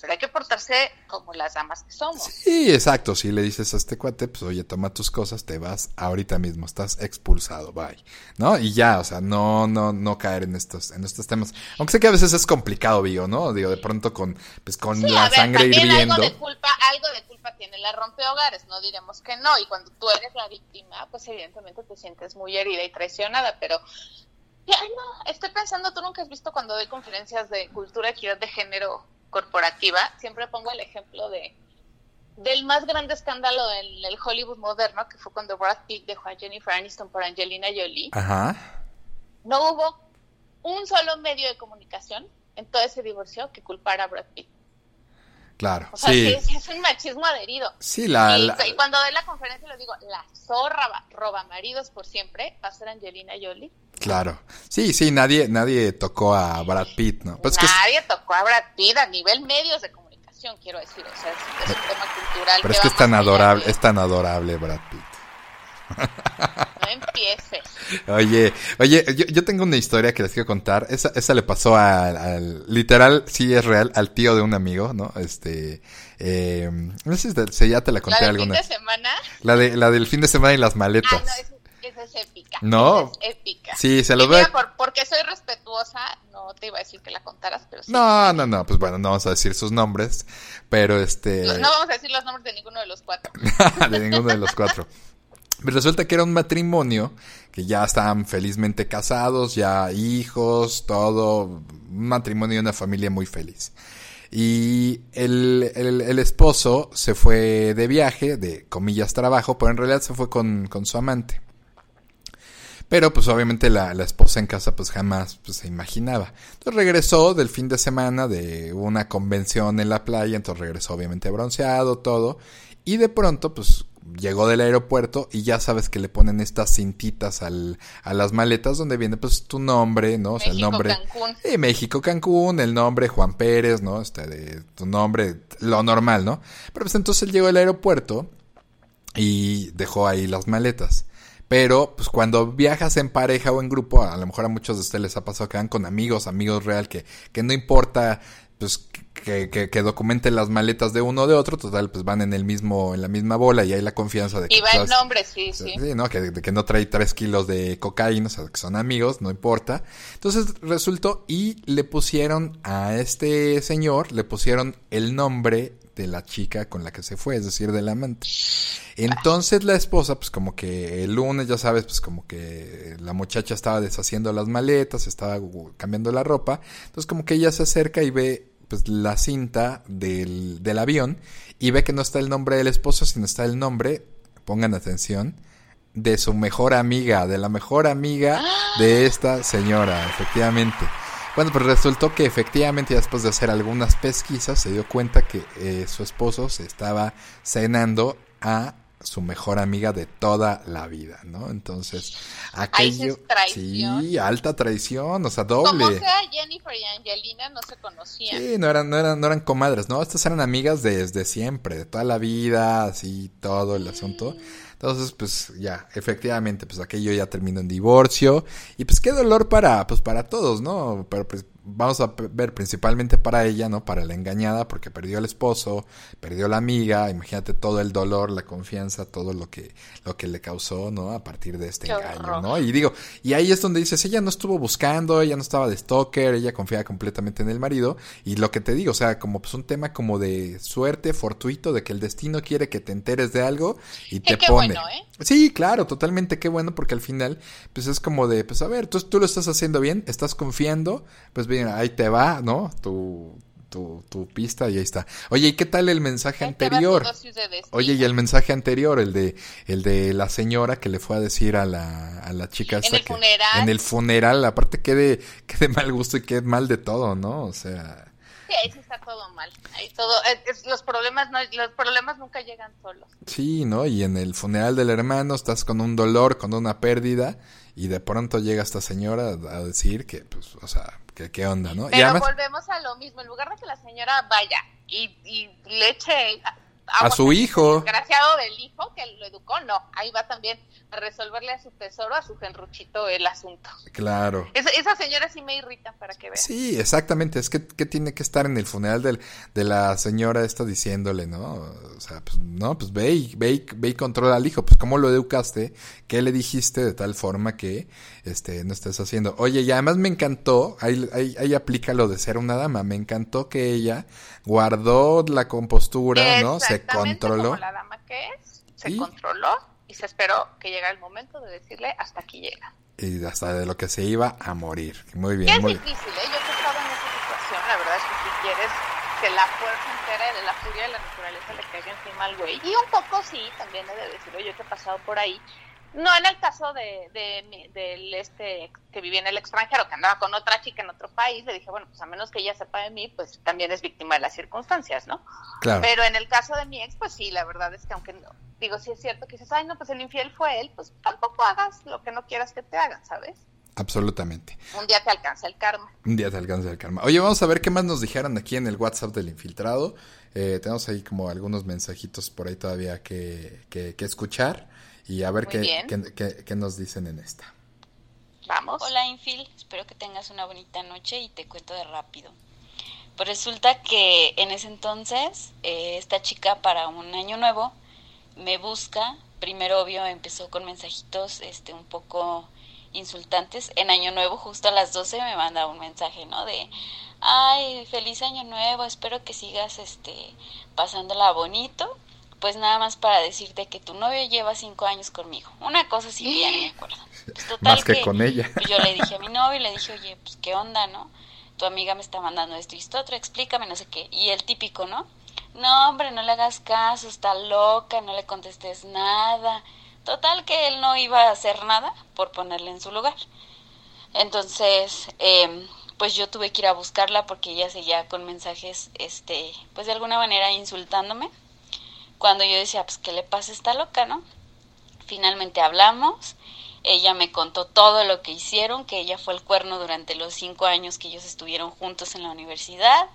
pero hay que portarse como las damas que somos. Sí, exacto. Si le dices a este cuate, pues oye, toma tus cosas, te vas ahorita mismo, estás expulsado, bye. ¿No? Y ya, o sea, no, no, no caer en estos, en estos temas. Aunque sé que a veces es complicado, digo, ¿no? Digo, de pronto con, pues con la sangre hirviendo. Algo de culpa, algo de culpa tiene la rompehogares, no diremos que no. Y cuando tú eres la víctima, pues evidentemente te sientes muy herida y traicionada, pero Ay, no, estoy pensando, tú nunca has visto cuando doy conferencias de cultura, equidad de género corporativa, siempre pongo el ejemplo de del más grande escándalo en el Hollywood moderno, que fue cuando Brad Pitt dejó a Jennifer Aniston por Angelina Jolie. Ajá. No hubo un solo medio de comunicación en todo ese divorcio que culpara a Brad Pitt. Claro, o sea, sí. Es, un machismo adherido. Sí, la, y, cuando doy la conferencia les digo, la zorra roba maridos por siempre va a ser Angelina Jolie. Claro. Sí, sí, nadie nadie tocó a Brad Pitt, ¿no? Pues nadie tocó a Brad Pitt a nivel medios de comunicación, quiero decir. O sea, es, un tema cultural. Pero es que es tan adorable, es tan adorable Brad Pitt. No empieces. Oye, oye, yo, tengo una historia que les quiero contar. Esa, esa le pasó al, literal, sí es real, al tío de un amigo, ¿no? Este, eh, no sé si ya te la conté ¿La del fin de semana? La, de, la del fin de semana y las maletas. Ah, no, esa es épica. No. es épica. Sí, se lo ve. porque soy respetuosa, no te iba a decir que la contaras, pero sí. No, no, no, pues bueno, no vamos a decir sus nombres, pero este... No, vamos a decir los nombres de ninguno de los cuatro. [LAUGHS] de ninguno de los cuatro. Pero resulta que era un matrimonio que ya estaban felizmente casados, ya hijos, todo, un matrimonio y una familia muy feliz. Y el, el, esposo se fue de viaje, de comillas trabajo, pero en realidad se fue con, con su amante. Pero pues obviamente la, la, esposa en casa pues jamás pues, se imaginaba. Entonces regresó del fin de semana de una convención en la playa, entonces regresó obviamente bronceado, todo. Y de pronto pues llegó del aeropuerto y ya sabes que le ponen estas cintitas al, a las maletas donde viene pues tu nombre, ¿no? O sea, el nombre. Cancún. Sí, México, Cancún, el nombre Juan Pérez, ¿no? Este, de tu nombre, lo normal, ¿no? Pero pues entonces él llegó al aeropuerto y dejó ahí las maletas. Pero, pues cuando viajas en pareja o en grupo, a lo mejor a muchos de ustedes les ha pasado que van con amigos, amigos real, que, que no importa, pues, que, que, que, documenten las maletas de uno o de otro, total, pues van en el mismo, en la misma bola y hay la confianza de que... Y va el nombre, sí, sí. Sí, ¿no? Que, que no trae tres kilos de cocaína, o sea, que son amigos, no importa. Entonces resultó y le pusieron a este señor, le pusieron el nombre de la chica con la que se fue, es decir, del amante. Entonces la esposa, pues como que el lunes, ya sabes, pues como que la muchacha estaba deshaciendo las maletas, estaba cambiando la ropa, entonces como que ella se acerca y ve pues la cinta del, del avión y ve que no está el nombre del esposo, sino está el nombre, pongan atención, de su mejor amiga, de la mejor amiga de esta señora, efectivamente. Bueno, pues resultó que efectivamente después de hacer algunas pesquisas se dio cuenta que eh, su esposo se estaba cenando a su mejor amiga de toda la vida, ¿no? Entonces, aquello... Sí, alta traición, o sea, doble. Como sea, Jennifer y Angelina no se conocían. Sí, no eran, no eran, no eran comadres, ¿no? Estas eran amigas desde siempre, de toda la vida, así, todo el asunto. Entonces, pues ya, efectivamente, pues aquello ya terminó en divorcio. Y pues qué dolor para, pues para todos, ¿no? Pero pues vamos a ver principalmente para ella, ¿no? Para la engañada, porque perdió al esposo, perdió la amiga, imagínate todo el dolor, la confianza, todo lo que, lo que le causó, ¿no? A partir de este Qué engaño, horror. ¿no? Y digo, y ahí es donde dices, ella no estuvo buscando, ella no estaba de stalker, ella confiaba completamente en el marido, y lo que te digo, o sea, como pues un tema como de suerte fortuito, de que el destino quiere que te enteres de algo y [LAUGHS] te pone. bueno, ¿eh? Sí, claro, totalmente, qué bueno, porque al final, pues es como de, pues a ver, tú, tú lo estás haciendo bien, estás confiando, pues bien, ahí te va, ¿no? Tu, tu, tu pista y ahí está. Oye, ¿y qué tal el mensaje Ahí anterior? Oye, y el mensaje anterior, el de, el de la señora que le fue a decir a la, a la chica En el que- funeral. en el funeral, aparte qué de, qué de mal gusto y qué mal de todo, ¿no? O sea, Sí, ahí sí está todo mal. Ahí todo, es- es- los problemas no, los problemas nunca llegan solos. sí, ¿no? Y en el funeral del hermano estás con un dolor, con una pérdida, y de pronto llega esta señora a decir que, pues, o sea, que qué onda, ¿no? y Pero además, volvemos a lo mismo. En lugar de que la señora vaya y, y le eche A su hijo. Desgraciado del hijo que lo educó, no. Ahí va también a resolverle a su tesoro, a su genruchito, el asunto. claro. Esa, esa señora sí me irrita para que veas. Sí, exactamente. Es que, que tiene que estar en el funeral del, de la señora esta diciéndole, ¿no? O sea, pues no, pues ve y, ve y, ve y controla al hijo. Pues cómo lo educaste, qué le dijiste de tal forma que este no estés haciendo. Oye, y además me encantó, ahí, ahí, ahí aplica lo de ser una dama. Me encantó que ella guardó la compostura, ¿no? Se Exactamente controló. Como la dama que es, se ¿Y? controló y se esperó que llegara el momento de decirle hasta aquí llega. Y hasta de lo que se iba a morir. Muy bien, es muy bien. difícil, ¿eh? Yo que he estado en esa situación, la verdad es que si quieres que la fuerza entera de la furia de la naturaleza le caiga encima al güey. Y un poco sí, también he de decirlo, yo que he pasado por ahí. No en el caso de, de, mi- del este que vivía en el extranjero, que andaba con otra chica en otro país, le dije, bueno, pues a menos que ella sepa de mí, pues también es víctima de las circunstancias, ¿no? Claro. Pero en el caso de mi ex, pues sí, la verdad es que aunque no, digo, sí es cierto que dices, ay, no, pues el infiel fue él, pues tampoco hagas lo que no quieras que te hagan, ¿sabes? Absolutamente. Un día te alcanza el karma. Un día te alcanza el karma. Oye, vamos a ver qué más nos dijeron aquí en el WhatsApp del infiltrado. Eh, tenemos ahí como algunos mensajitos por ahí todavía que, que, que escuchar y a ver qué, qué, qué- qué nos dicen en esta. Vamos. Hola Infil, espero que tengas una bonita noche y te cuento de rápido. Pues resulta que en ese entonces eh, esta chica para un año nuevo me busca. Primero obvio empezó con mensajitos este un poco insultantes. En año nuevo justo a las 12 me manda un mensaje, ¿no? De ay, feliz año nuevo, espero que sigas este pasándola bonito. Pues nada más para decirte que tu novio lleva cinco años conmigo. Una cosa sí que ya no me acuerdo. Pues [LAUGHS] total Más que con ella. pues [LAUGHS] yo le dije a mi novio, le dije, oye, pues qué onda, ¿no? Tu amiga me está mandando esto y esto otro, explícame, no sé qué. Y el típico, ¿no? No, hombre, no le hagas caso, está loca, no le contestes nada. Total que él no iba a hacer nada por ponerle en su lugar. Entonces, eh, pues yo tuve que ir a buscarla porque ella seguía con mensajes, este, pues de alguna manera insultándome. Cuando yo decía, pues, ¿qué le pasa esta loca, no? Finalmente hablamos, ella me contó todo lo que hicieron, que ella fue el cuerno durante los cinco años que ellos estuvieron juntos en la universidad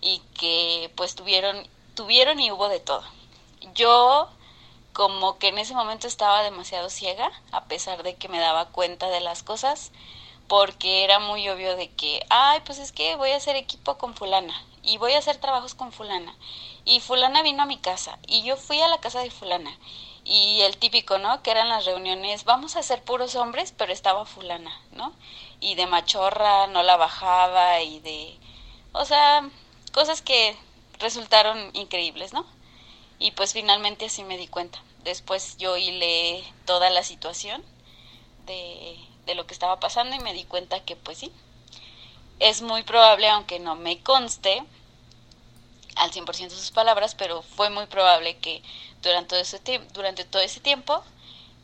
y que pues tuvieron, tuvieron y hubo de todo. Yo como que en ese momento estaba demasiado ciega, a pesar de que me daba cuenta de las cosas, porque era muy obvio de que, ay, pues es que voy a hacer equipo con fulana y voy a hacer trabajos con fulana y fulana vino a mi casa y yo fui a la casa de fulana y el típico, ¿no? Que eran las reuniones, vamos a ser puros hombres, pero estaba fulana, ¿no? Y de machorra no la bajaba y de, o sea, cosas que resultaron increíbles, ¿no? Y pues finalmente así me di cuenta. Después yo hilé toda la situación de, de lo que estaba pasando y me di cuenta que pues sí, es muy probable, aunque no me conste, al 100% sus palabras, pero fue muy probable que durante todo ese, durante todo ese tiempo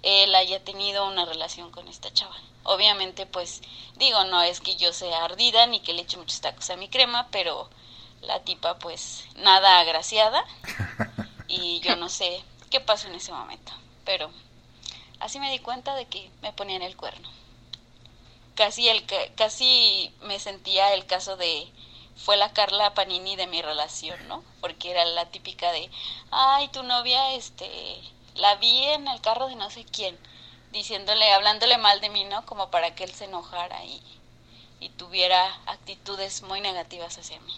él haya tenido una relación con esta chava. Obviamente, pues digo, no es que yo sea ardida ni que le eche muchos tacos a mi crema, pero la tipa pues nada agraciada [LAUGHS] y yo no sé qué pasó en ese momento, pero así me di cuenta de que me ponían el cuerno. Casi el casi me sentía el caso de fue la Carla Panini de mi relación, ¿no? Porque era la típica de, ay, tu novia, este, la vi en el carro de no sé quién, diciéndole, hablándole mal de mí, ¿no? Como para que él se enojara y, y tuviera actitudes muy negativas hacia mí.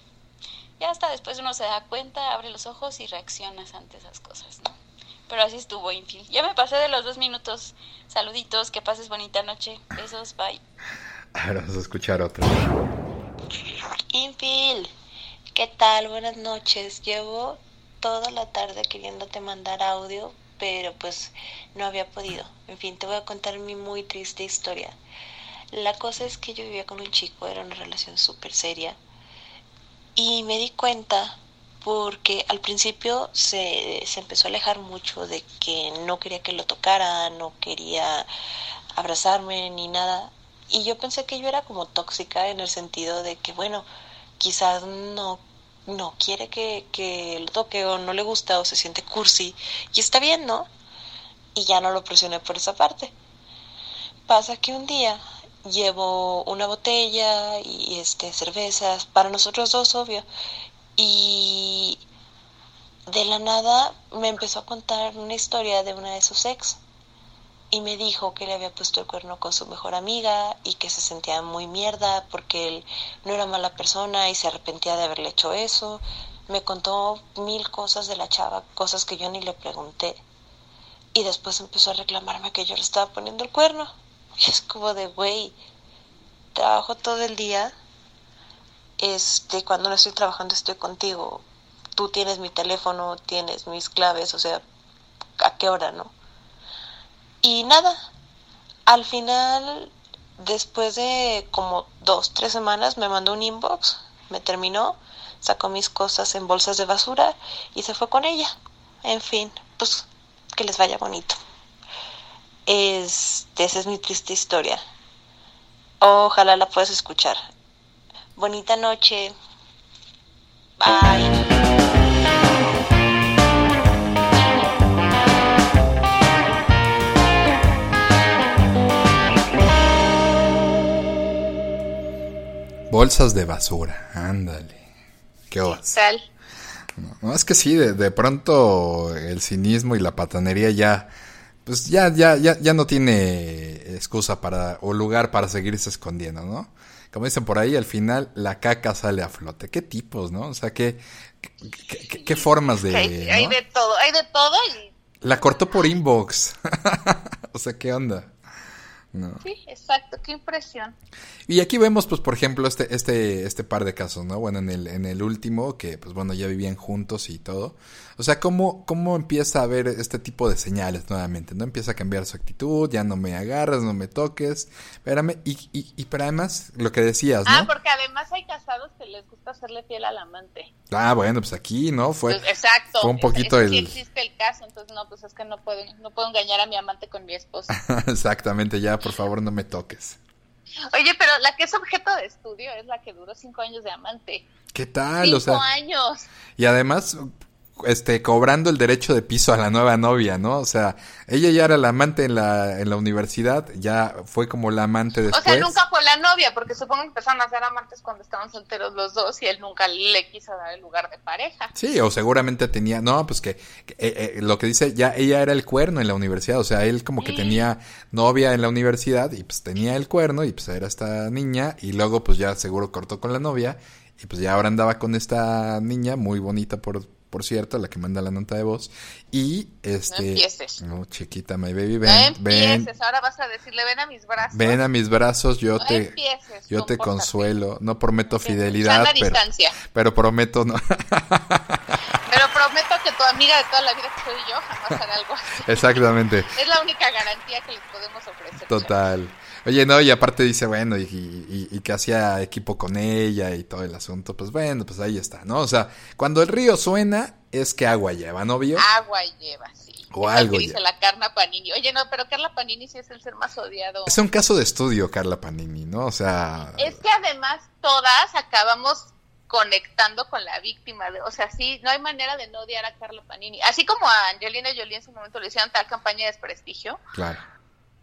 Y hasta después uno se da cuenta, abre los ojos y reaccionas ante esas cosas, ¿no? Pero así estuvo, Infil. Ya me pasé de los dos minutos. Saluditos, que pases bonita noche. Besos, bye. [LAUGHS] Ahora vamos a escuchar otro. Infil, ¿qué tal? Buenas noches. Llevo toda la tarde queriéndote mandar audio, pero pues no había podido. En fin, te voy a contar mi muy triste historia. La cosa es que yo vivía con un chico, era una relación súper seria. Y me di cuenta porque al principio se, se empezó a alejar mucho de que no quería que lo tocara, no quería abrazarme ni nada. Y yo pensé que yo era como tóxica en el sentido de que, bueno, quizás no, no quiere que, que lo toque o no le gusta o se siente cursi. Y está bien, ¿no? Y ya no lo presioné por esa parte. Pasa que un día llevo una botella y este cervezas para nosotros dos, obvio. Y de la nada me empezó a contar una historia de una de sus ex y me dijo que le había puesto el cuerno con su mejor amiga y que se sentía muy mierda porque él no era mala persona y se arrepentía de haberle hecho eso. Me contó mil cosas de la chava, cosas que yo ni le pregunté. Y después empezó a reclamarme que yo le estaba poniendo el cuerno. Y es como de, güey, trabajo todo el día. Este, cuando no estoy trabajando estoy contigo. Tú tienes mi teléfono, tienes mis claves, o sea, ¿a qué hora, no? Y nada, al final, después de como dos, tres semanas, me mandó un inbox, me terminó, sacó mis cosas en bolsas de basura y se fue con ella. En fin, pues que les vaya bonito. Este, esa es mi triste historia. Ojalá la puedas escuchar. Bonita noche. Bye. Bolsas de basura, ándale. ¿Qué vas? Tal. No, es que sí, de, de, pronto el cinismo y la patanería ya, pues ya, ya, ya, ya no tiene excusa para, o lugar para seguirse escondiendo, ¿no? Como dicen por ahí, al final la caca sale a flote. ¿Qué tipos, no? O sea, ¿qué, qué, qué, formas de... Hay, hay de todo, hay de todo y... La cortó por inbox. [LAUGHS] o sea, ¿qué onda? No. Sí, exacto, qué impresión. Y aquí vemos, pues, por ejemplo, este, este, este par de casos, ¿no? Bueno, en el, en el último, que, pues, bueno, ya vivían juntos y todo. O sea, ¿cómo, cómo empieza a ver este tipo de señales nuevamente, ¿no? Empieza a cambiar su actitud, ya no me agarras, no me toques, espérame, y, y, y pero además, lo que decías, ¿no? Ah, porque además hay casados que les gusta hacerle fiel al amante. Ah, bueno, pues aquí, ¿no? Fue, pues, exacto. Fue un poquito es, el... Sí existe el caso, entonces, no, pues es que no puedo, no puedo engañar a mi amante con mi esposa. [LAUGHS] Exactamente, ya, por favor, no me toques. Oye, pero la que es objeto de estudio es la que duró cinco años de amante. ¿Qué tal? Cinco o sea, años. Y además, este, cobrando el derecho de piso a la nueva novia, ¿no? O sea, ella ya era la amante en la, en la universidad, ya fue como la amante después. O sea, nunca fue la novia, porque supongo que empezaron a ser amantes cuando estaban solteros los dos y él nunca le quiso dar el lugar de pareja. Sí, o seguramente tenía, no, pues que, eh, eh, lo que dice, ya ella era el cuerno en la universidad, o sea, él como que tenía novia en la universidad y pues tenía el cuerno y pues era esta niña y luego pues ya seguro cortó con la novia y pues ya ahora andaba con esta niña muy bonita por por cierto, la que manda la nota de voz. Y este. No chiquita, my baby, ven. No empieces, ahora vas a decirle, ven a mis brazos. Ven a mis brazos, yo te. yo te consuelo. No prometo fidelidad. Pero, pero prometo no. pero prometo que tu amiga de toda la vida que soy yo jamás hará algo así. Exactamente. Es la única garantía que les podemos ofrecer. Total. Oye, no, y aparte dice, bueno, y, y, que hacía equipo con ella y todo el asunto, pues bueno, pues ahí está, ¿no? O sea, cuando el río suena, es que agua lleva, ¿no vio? Agua lleva, sí. O algo. Que dice la Carla Panini. Oye, no, pero Carla Panini sí es el ser más odiado. Es un caso de estudio, Carla Panini, ¿no? O sea. Es que además todas acabamos conectando con la víctima. De, o sea, sí, no hay manera de no odiar a Carla Panini. Así como a Angelina Jolie en su momento le hicieron tal campaña de desprestigio. Claro.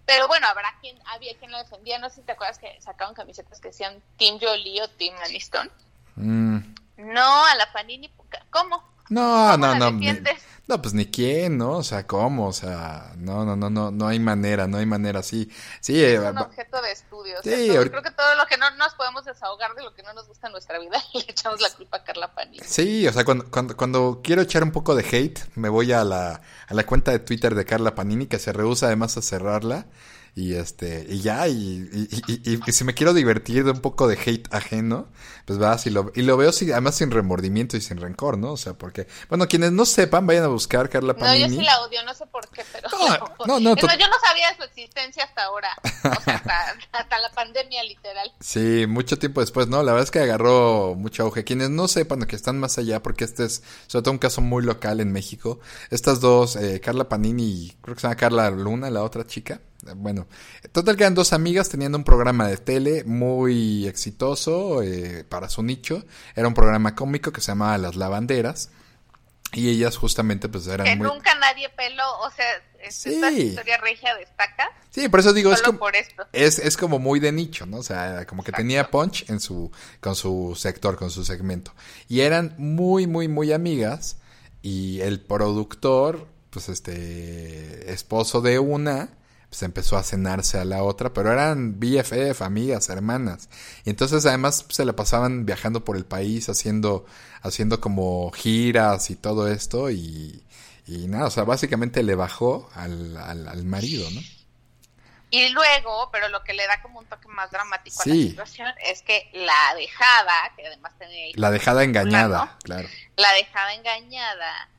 Pero bueno, habrá quien, había quien la defendía. No sé si te acuerdas que sacaron camisetas que decían Team Jolie o Team Aniston. Mm. No, a la Panini, ¿cómo? No, no, no. no, pues ni quién, ¿no? O sea, ¿cómo? O sea, no, no, no, no, no hay manera, no hay manera, sí. Sí, es eh, un objeto de estudio. Sí, creo que todo lo que no nos podemos desahogar de lo que no nos gusta en nuestra vida, [LAUGHS] le echamos la culpa a Carla Panini. Sí, o sea, cuando, cuando, cuando quiero echar un poco de hate, me voy a la, a la cuenta de Twitter de Carla Panini, que se rehúsa además a cerrarla y este y ya y, y, y, si me quiero divertir de un poco de hate ajeno pues vas y lo, y lo veo además sin remordimiento y sin rencor no o sea porque bueno quienes no sepan vayan a buscar Carla Panini no yo sí la odio no sé por qué pero no, no, yo no sabía de su existencia hasta ahora o sea [LAUGHS] hasta, la pandemia literal. Sí mucho tiempo después no la verdad es que agarró mucho auge. Quienes no sepan que están más allá porque este es sobre todo un caso muy local en México estas dos eh, Carla Panini y creo que se llama Carla Luna la otra chica bueno, total que eran dos amigas teniendo un programa de tele muy exitoso eh, para su nicho. Era un programa cómico que se llamaba Las Lavanderas. Y ellas justamente pues eran que nunca nadie peló, o sea, esta historia regia destaca. Sí, por eso digo, es como, Es, es como muy de nicho, ¿no? O sea, como que tenía punch en su, con su sector, con su segmento. Y eran muy, muy, muy amigas. Y el productor, pues este, esposo de una, pues empezó a cenarse a la otra, pero eran BFF, amigas, hermanas. Y entonces además se la pasaban viajando por el país, haciendo, haciendo como giras y todo esto, y, y nada, o sea, básicamente le bajó al, al, marido, ¿no? Y luego, pero lo que le da como un toque más dramático a la situación es que la dejada, que además tenía... La dejada engañada, claro. La dejada engañada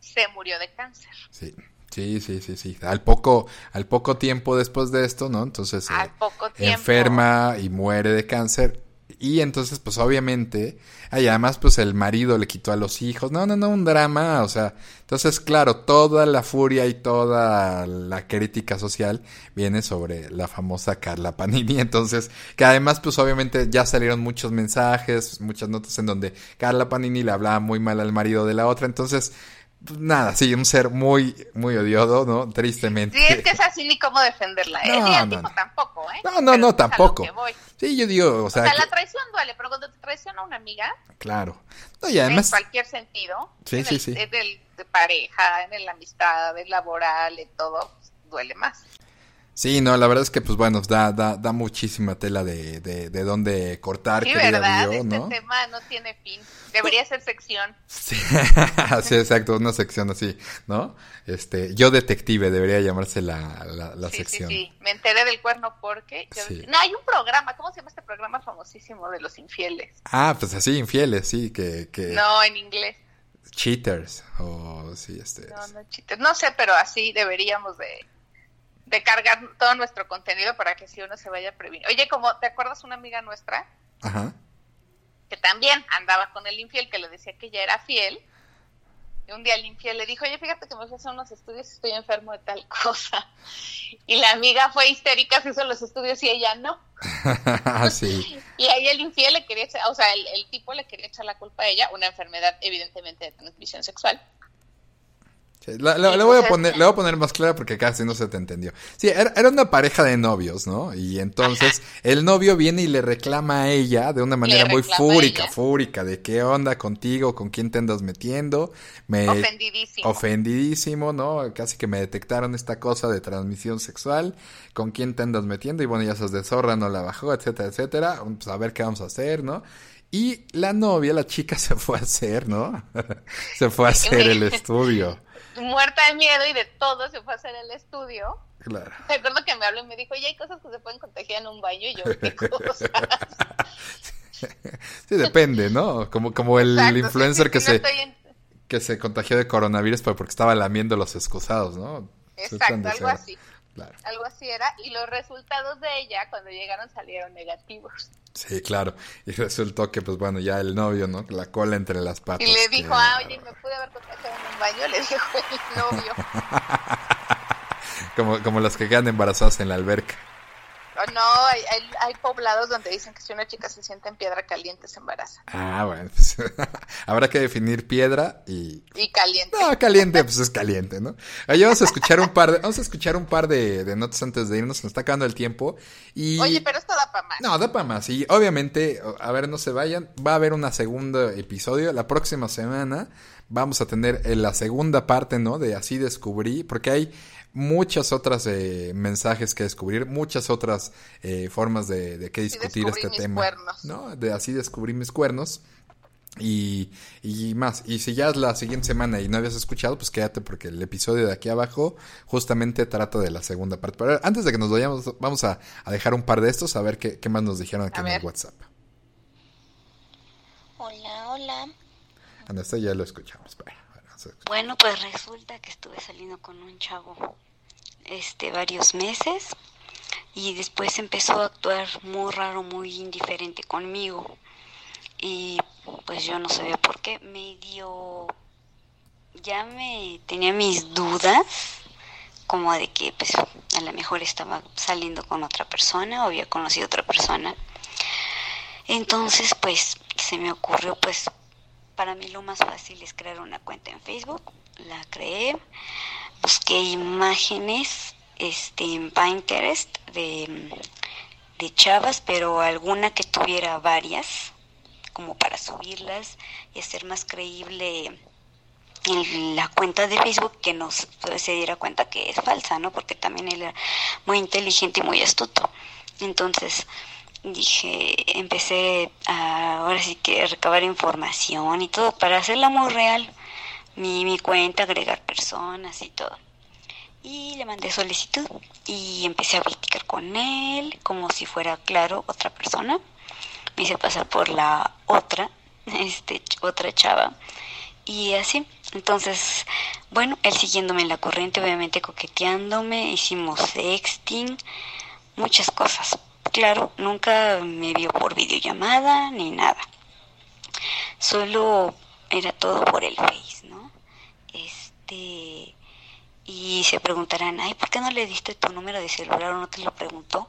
se murió de cáncer. Sí. Sí, sí, sí, sí. Al poco, al poco tiempo después de esto, ¿no? Entonces al poco enferma y muere de cáncer. Y entonces, pues obviamente, y además, pues el marido le quitó a los hijos. No, no, no, un drama. O sea, entonces, claro, toda la furia y toda la crítica social viene sobre la famosa Carla Panini. [LAUGHS] Entonces, que además, pues obviamente ya salieron muchos mensajes, muchas notas en donde Carla Panini le hablaba muy mal al marido de la otra. Entonces, nada, sí, un ser muy, muy odiado, ¿no? Tristemente. Sí, es que es así ni cómo defenderla. ¿eh? No, no, no. tampoco, ¿eh? No, no, no, tampoco. Sí, yo digo, o sea. O sea, la traición duele, pero cuando te traiciona una amiga. Claro. No, y además. En cualquier sentido. Sí, sí, sí. En el de pareja, en la amistad, en laboral, en todo, duele más. Sí, no, la verdad es que, pues bueno, da, da, da muchísima tela de, de, de dónde cortar, sí, ¿verdad? Este tema no tiene fin. Debería ser sección. Sí, [LAUGHS] sí, exacto, una sección así, ¿no? Este, yo detective debería llamarse la, la, sección. Sí, sí, me enteré del cuerno porque... No, hay un programa, ¿cómo se llama este programa famosísimo de los infieles? Ah, pues así, infieles, sí, que... que... No, en inglés. Cheaters, o sí, este... No, no, cheaters, no sé, pero así deberíamos de de cargar todo nuestro contenido para que si uno se vaya previniendo. Oye, como te acuerdas una amiga nuestra que también andaba con el infiel que le decía que ya era fiel Y un día el infiel le dijo, oye, fíjate que me fui a hacer unos estudios y estoy enfermo de tal [LAUGHS] cosa. Y la amiga fue histérica, se hizo los estudios y ella no. [LAUGHS] sí. Y ahí el infiel le quería echar, o sea, el, el tipo le quería echar la culpa a ella, una enfermedad evidentemente de transmisión sexual. Le voy a poner, voy a poner más clara porque casi no se te entendió. Sí, era, era una pareja de novios, ¿no? Y entonces el novio viene y le reclama a ella de una manera muy fúrica, fúrica, de qué onda contigo, con quién te andas metiendo. Me, ofendidísimo. Ofendidísimo, ¿no? Casi que me detectaron esta cosa de transmisión sexual, con quién te andas metiendo. Y bueno, ya se de zorra, no la bajó, etcétera, etcétera. Pues a ver qué vamos a hacer, ¿no? Y la novia, la chica [LAUGHS] se fue a hacer, ¿no? [LAUGHS] se fue a hacer el estudio muerta de miedo y de todo se fue a hacer el estudio. Claro. Recuerdo que me habló y me dijo, oye, hay cosas que se pueden contagiar en un baño y yo, [LAUGHS] ¿qué cosas? sí, depende, ¿no? Como, como el influencer que, se, que se contagió de coronavirus porque estaba lamiendo los excusados, ¿no? Exacto, algo así. Algo así era. Y los resultados de ella, cuando llegaron, salieron negativos. Sí, claro. Y resultó que, pues bueno, ya el novio, ¿no? La cola entre las patas. Y le dijo, ah, oye, me pude haber contagiado en un baño. Le dijo el novio. [LAUGHS] como, como las que quedan embarazadas en la alberca. No, hay, hay, poblados donde dicen que si una chica se sienta en piedra caliente se embaraza. Ah, bueno, pues, [LAUGHS] habrá que definir piedra y... Y caliente. No, caliente, pues es caliente, ¿no? Oye, vamos a escuchar un par de, vamos a escuchar un par de, de notas antes de irnos, nos está acabando el tiempo y... Oye, pero esto da para más. No, da para más y obviamente, a ver, no se vayan, va a haber una segundo episodio la próxima semana. Vamos a tener la segunda parte, ¿no? De así descubrí, porque hay muchas otras eh, mensajes que descubrir, muchas otras eh, formas de, de que discutir este tema. ¿no? De así descubrí mis cuernos. Y, y más, y si ya es la siguiente semana y no habías escuchado, pues quédate porque el episodio de aquí abajo justamente trata de la segunda parte. Pero antes de que nos vayamos, vamos a, dejar un par de estos a ver qué, más nos dijeron aquí en el WhatsApp. Hola, hola. Anda, este ya lo escuchamos. Bueno, pues resulta que estuve saliendo con un chavo este varios meses y después empezó a actuar muy raro, muy indiferente conmigo. Y pues yo no sabía por qué, me dio ya me tenía mis dudas como de que pues a lo mejor estaba saliendo con otra persona o había conocido otra persona. Entonces, pues se me ocurrió pues para mí lo más fácil es crear una cuenta en Facebook. La creé, busqué imágenes este, en Pinterest de, de chavas, pero alguna que tuviera varias, como para subirlas y hacer más creíble la cuenta de Facebook que nos se diera cuenta que es falsa, ¿no? Porque también él era muy inteligente y muy astuto. Entonces, dije, empecé a, ahora sí que recabar información y todo para hacerla muy real, mi, mi cuenta, agregar personas y todo. Y le mandé solicitud y empecé a platicar con él como si fuera, claro, otra persona. Me hice pasar por la otra, [LAUGHS] este, otra chava. Y así, entonces, bueno, él siguiéndome en la corriente, obviamente coqueteándome, hicimos sexting, muchas cosas Claro, nunca me vio por videollamada ni nada. Solo era todo por el Face, ¿no? Este y se preguntarán, "Ay, ¿por qué no le diste tu número de celular o no te lo preguntó?"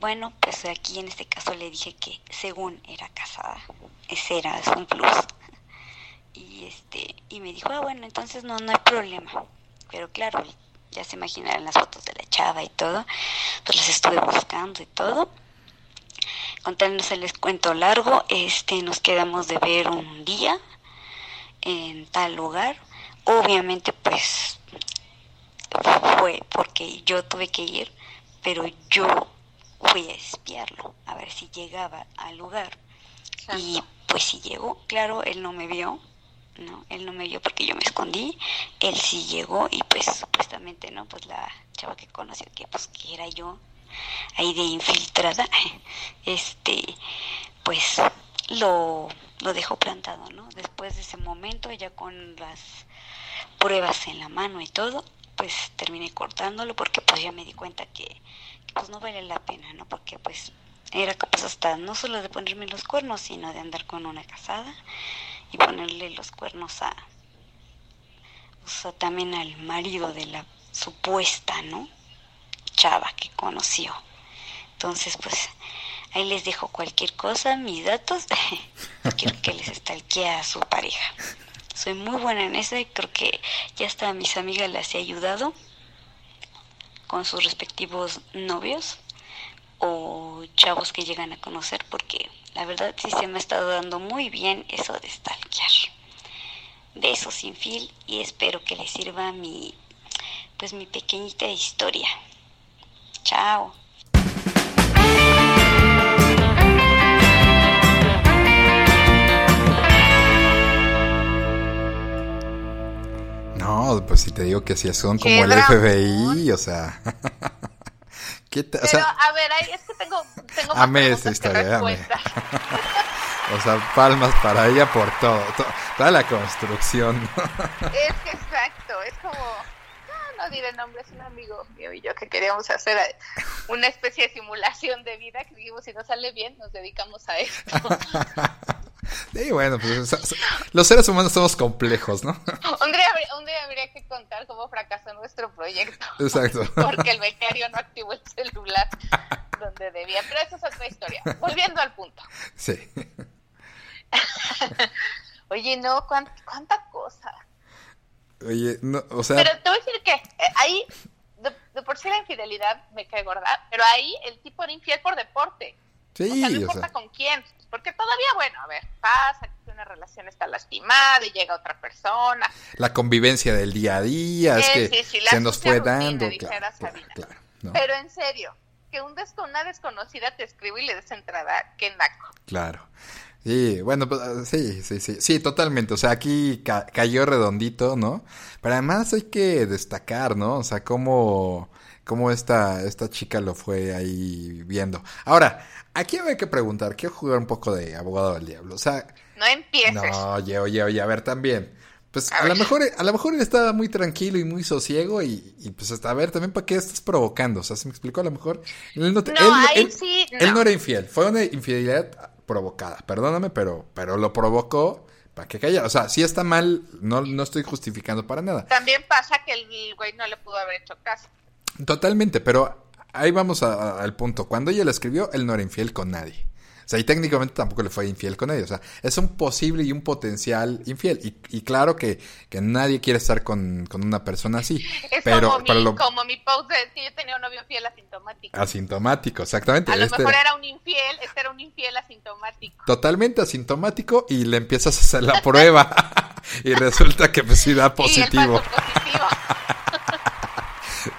Bueno, pues aquí en este caso le dije que según era casada, ese era un plus. [LAUGHS] Y este y me dijo, "Ah, bueno, entonces no no hay problema." Pero claro, ya se imaginarán las fotos de la chava y todo, pues las estuve buscando y todo. Contándonos el cuento largo, este, nos quedamos de ver un día en tal lugar. Obviamente, pues fue porque yo tuve que ir, pero yo fui a espiarlo, a ver si llegaba al lugar. Y pues si llegó, claro, él no me vio, ¿no? Él no me vio porque yo me escondí, él sí llegó y pues supuestamente, ¿no? Pues la chava que conoció que pues que era yo ahí de infiltrada, [LAUGHS] este, pues lo, lo dejó plantado, ¿no? Después de ese momento, ya con las pruebas en la mano y todo, pues terminé cortándolo porque pues ya me di cuenta que, que pues no vale la pena, ¿no? Porque pues era capaz hasta no solo de ponerme los cuernos, sino de andar con una casada y ponerle los cuernos a, sea, también al marido de la supuesta, ¿no? Chava que conoció. Entonces, pues ahí les dejo cualquier cosa, mis datos. [LAUGHS] quiero que les estalquee a su pareja. Soy muy buena en eso y creo que ya hasta a mis amigas les he ayudado con sus respectivos novios o chavos que llegan a conocer porque la verdad sí se me ha estado dando muy bien eso de stalkear. Besos sin fil y espero que les sirva mi pues mi pequeñita historia. Chao. No, pues si te digo que si son como el FBI, o sea. [LAUGHS] ¿Qué Pero, a ver, ahí es que tengo, tengo más amé esta historia, amé. [LAUGHS] o sea, palmas para ella por todo, toda la construcción. es que exacto, es como, no, no diré nombre, es un amigo mío y yo que queríamos hacer una especie de simulación de vida que dijimos, si no sale bien, nos dedicamos a esto. [LAUGHS] [LAUGHS] Sí, bueno, pues los seres humanos somos complejos, ¿no? [LAUGHS] Un día, un día habría que contar cómo fracasó nuestro proyecto. Exacto. [LAUGHS] Porque el becario no activó el celular donde debía. Pero eso es otra historia. Volviendo al punto. Sí. Oye, no, ¿cuánta, cosa? Oye, no, o sea... Pero te voy a decir que eh, ahí, de, por sí la infidelidad me cae gorda, pero ahí el tipo era infiel por deporte. Sí, o sea, no importa con quién. Porque todavía, bueno, a ver, pasa que una relación está lastimada y llega otra persona. La convivencia del día a día, es que se nos fue dando. Pero en serio, que un una desconocida te escribe y le des entrada, qué naco. Claro. Sí, bueno, pues, ah, sí, sí, sí, sí, totalmente. O sea, aquí cayó redondito, ¿no? Pero además hay que destacar, ¿no? O sea, cómo, cómo esta, esta chica lo fue ahí viendo. Ahora, Aquí hay que preguntar, quiero jugar un poco de abogado del diablo. O sea. No empieces. No, oye, oye, oye, a ver también. Pues a, lo mejor, a lo mejor él estaba muy tranquilo y muy sosiego y, y pues hasta a ver también para qué estás provocando. O sea, se me explicó a lo mejor. Él no, sí, él no era infiel, fue una infidelidad provocada. Perdóname, pero, pero lo provocó para que calla. O sea, si está mal, no, no estoy justificando para nada. También pasa que el güey no le pudo haber hecho caso. Totalmente, pero ahí vamos al punto. Cuando ella lo escribió, él no era infiel con nadie. O sea, y técnicamente tampoco le fue infiel con ella. O sea, es un posible y un potencial infiel. Y, claro que, que, nadie quiere estar con, una persona así. Es pero, como, mi, como mi post de que yo tenía un novio infiel asintomático. Asintomático, exactamente. A lo este mejor era un infiel, este era un infiel asintomático. Totalmente asintomático y le empiezas a hacer la prueba. [LAUGHS] y resulta que pues sí da positivo. positivo. [LAUGHS]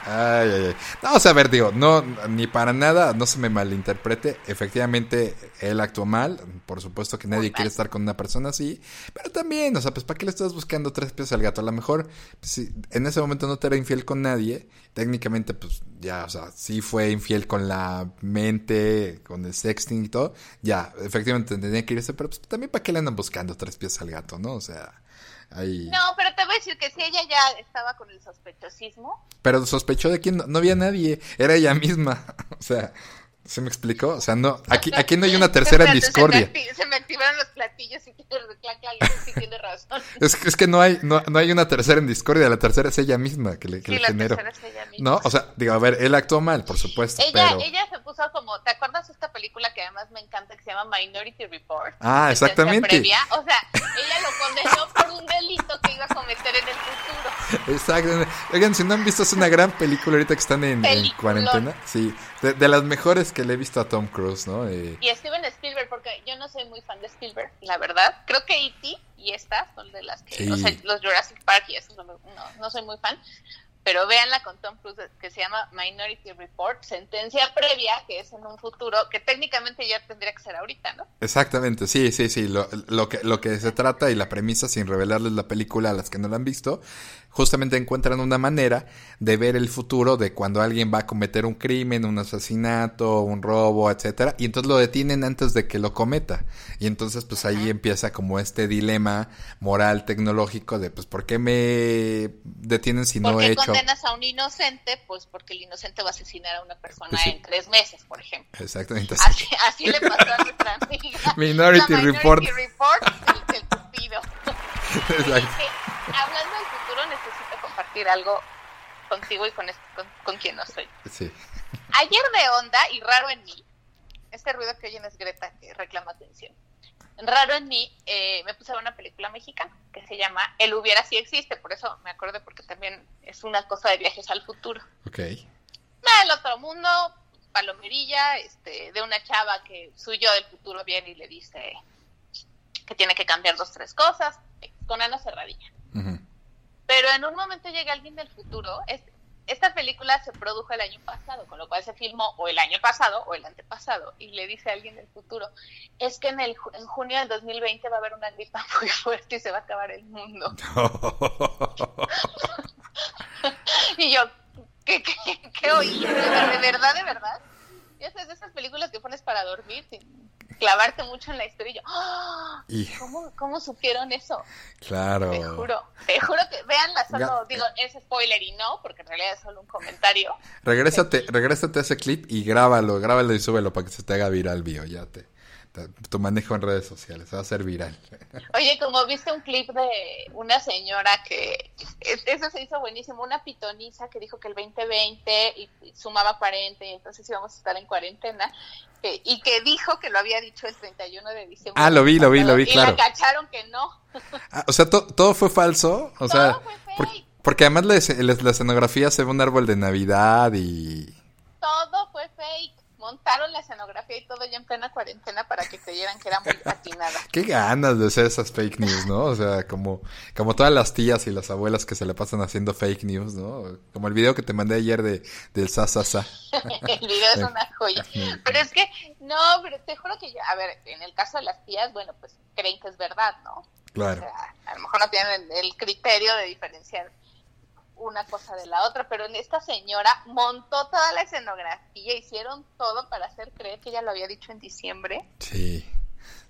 Ay, ay, ay. No, o sea, a ver, digo, no, ni para nada, no se me malinterprete. Efectivamente, él actuó mal. Por supuesto que nadie quiere estar con una persona así. Pero también, o sea, pues, ¿para qué le estás buscando tres pies al gato? A lo mejor, pues, si en ese momento no te era infiel con nadie, técnicamente, pues, ya, o sea, sí fue infiel con la mente, con el sexting y todo. Ya, efectivamente tendría que irse, pero pues, también, ¿para qué le andan buscando tres pies al gato, no? O sea. No, pero te voy a decir que si ella ya estaba con el sospechosismo. Pero sospechó de quién, no, había nadie, era ella misma. [LAUGHS] o sea, ¿se me explicó? O sea, no, aquí, aquí no hay una tercera en [LAUGHS] discordia. Se me, activaron los platillos y tiene razón. [LAUGHS] Es, es que no hay, no, no, hay una tercera en discordia, la tercera es ella misma que le, que sí, la Tercera es ella misma. No, o sea, digo, a ver, él actuó mal, por supuesto. Ella, pero... ella se puso como, ¿te acuerdas de esta película que además me encanta que se llama Minority Report? Ah, exactamente. O sea, ella lo condenó por un delito que iba a cometer en el futuro. Exacto. Oigan, si no han visto, es una gran película ahorita que están en, en cuarentena. Sí, de, las mejores que le he visto a Tom Cruise, ¿no? Eh... Y Steven Spielberg, porque yo no soy muy fan de Spielberg, la verdad. Creo que E.T. y estas son de las que, o sea, los Jurassic Park y eso no, no, no soy muy fan pero véanla con Tom Cruise que se llama Minority Report, sentencia previa, que es en un futuro, que técnicamente ya tendría que ser ahorita, ¿no? Exactamente, sí, sí, sí, lo, lo, que, lo que se trata y la premisa, sin revelarles la película a las que no la han visto, justamente encuentran una manera de ver el futuro de cuando alguien va a cometer un crimen, un asesinato, un robo, etcétera, y entonces lo detienen antes de que lo cometa. Y entonces pues ahí empieza como este dilema moral tecnológico de pues ¿por qué me detienen si no he hecho condenas a un inocente? Pues porque el inocente va a asesinar a una persona pues en tres meses, por ejemplo. Exactamente. Así, así le pasó a nuestra [LAUGHS] amiga. Minority, Report. Report, el, el. Hablando del futuro, necesito compartir algo contigo y con, con, quien no soy. Sí. Ayer de onda y raro en mí, este ruido que oyen es Greta que reclama atención. Raro en mí, eh, me puse a ver una película mexicana que se llama El hubiera si existe, por eso me acuerdo porque también es una cosa de viajes al futuro. Ok. El otro mundo, palomerilla, este, de una chava que suyo del futuro viene y le dice que tiene que cambiar dos, tres cosas, con Ana Cerradilla. Pero en un momento llega alguien del futuro, esta película se produjo el año pasado, con lo cual se filmó o el año pasado o el antepasado, y le dice a alguien del futuro, es que en, el, en junio del 2020 va a haber una gripa [LAUGHS] muy fuerte y se va a acabar el mundo. [LAUGHS] y yo, ¿qué, qué, qué oí? ¿De verdad, de verdad? Y esas de esas películas que pones para dormir sin clavarte mucho en la historia. y yo, ¿cómo, ¿cómo, supieron eso? Claro. Te juro, te juro que veanla solo, digo, es spoiler y no, porque en realidad es solo un comentario. Regrésate, regrésate a ese clip y grábalo, grábalo y súbelo para que se te haga viral, bio, ya te tu manejo en redes sociales, va a ser viral. [LAUGHS] Oye, como viste un clip de una señora que, eso se hizo buenísimo, una pitoniza que dijo que el 2020 y, sumaba 40 y entonces íbamos a estar en cuarentena, y que dijo que lo había dicho el 31 de diciembre. Ah, lo vi, lo vi, lo vi, claro. Y la cacharon que no. Ah, o sea, todo fue falso, o sea, porque además la, la escenografía se ve un árbol de Navidad y... Todo fue fake montaron la escenografía y todo ya en plena cuarentena para que creyeran que era muy [LAUGHS] patinada. Qué ganas de hacer esas fake news, ¿no? O sea, como, como todas las tías y las abuelas que se le pasan haciendo fake news, ¿no? Como el video que te mandé ayer de del sa, sa, sa. [LAUGHS] el video es [LAUGHS] una joya. Pero es que, no, pero te juro que yo, a ver, en el caso de las tías, bueno, pues creen que es verdad, ¿no? Claro. O sea, a lo mejor no tienen el criterio de diferenciar una cosa de la otra, pero esta señora montó toda la escenografía, hicieron todo para hacer creer que ella lo había dicho en diciembre. Sí.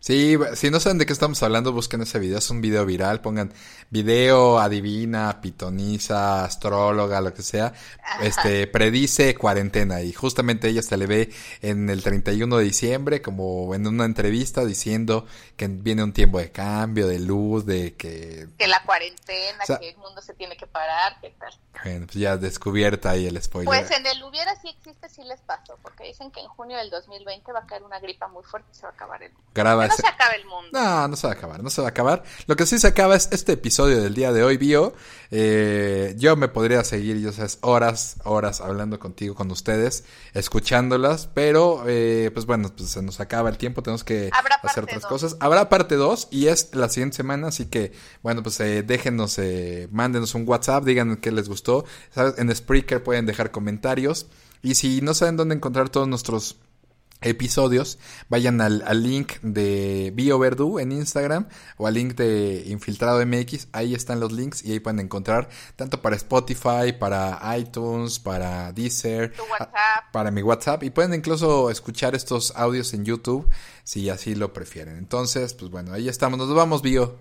Sí, si no saben de qué estamos hablando, busquen ese video, es un video viral, pongan video, adivina, pitoniza, astróloga, lo que sea, este, predice cuarentena y justamente ella se le ve en el 31 de diciembre como en una entrevista diciendo que viene un tiempo de cambio, de luz, de que... Que la cuarentena, que el mundo se tiene que parar, ¿qué tal? Bueno, pues ya descubierta ahí el spoiler. Pues en el hubiera sí existe, sí les pasó, porque dicen que en junio del 2020 va a caer una gripa muy fuerte y se va a acabar el. Graba no se acaba el mundo. No, no se va a acabar, no se va a acabar. Lo que sí se acaba es este episodio del día de hoy, Bio. Eh, yo me podría seguir, yo sabes, horas, horas hablando contigo, con ustedes, escuchándolas, pero eh, pues bueno, pues se nos acaba el tiempo, tenemos que hacer otras cosas. Habrá parte 2 y es la siguiente semana, así que bueno, pues eh, déjenos, eh, mándenos un WhatsApp, digan qué les gustó. ¿Sabes? En Spreaker pueden dejar comentarios. Y si no saben dónde encontrar todos nuestros episodios, vayan al, link de BioVerdú en Instagram o al link de Infiltrado MX, ahí están los links y ahí pueden encontrar tanto para Spotify, para iTunes, para Deezer, para mi WhatsApp y pueden incluso escuchar estos audios en YouTube si así lo prefieren. Entonces, pues bueno, ahí estamos, nos vamos Bio.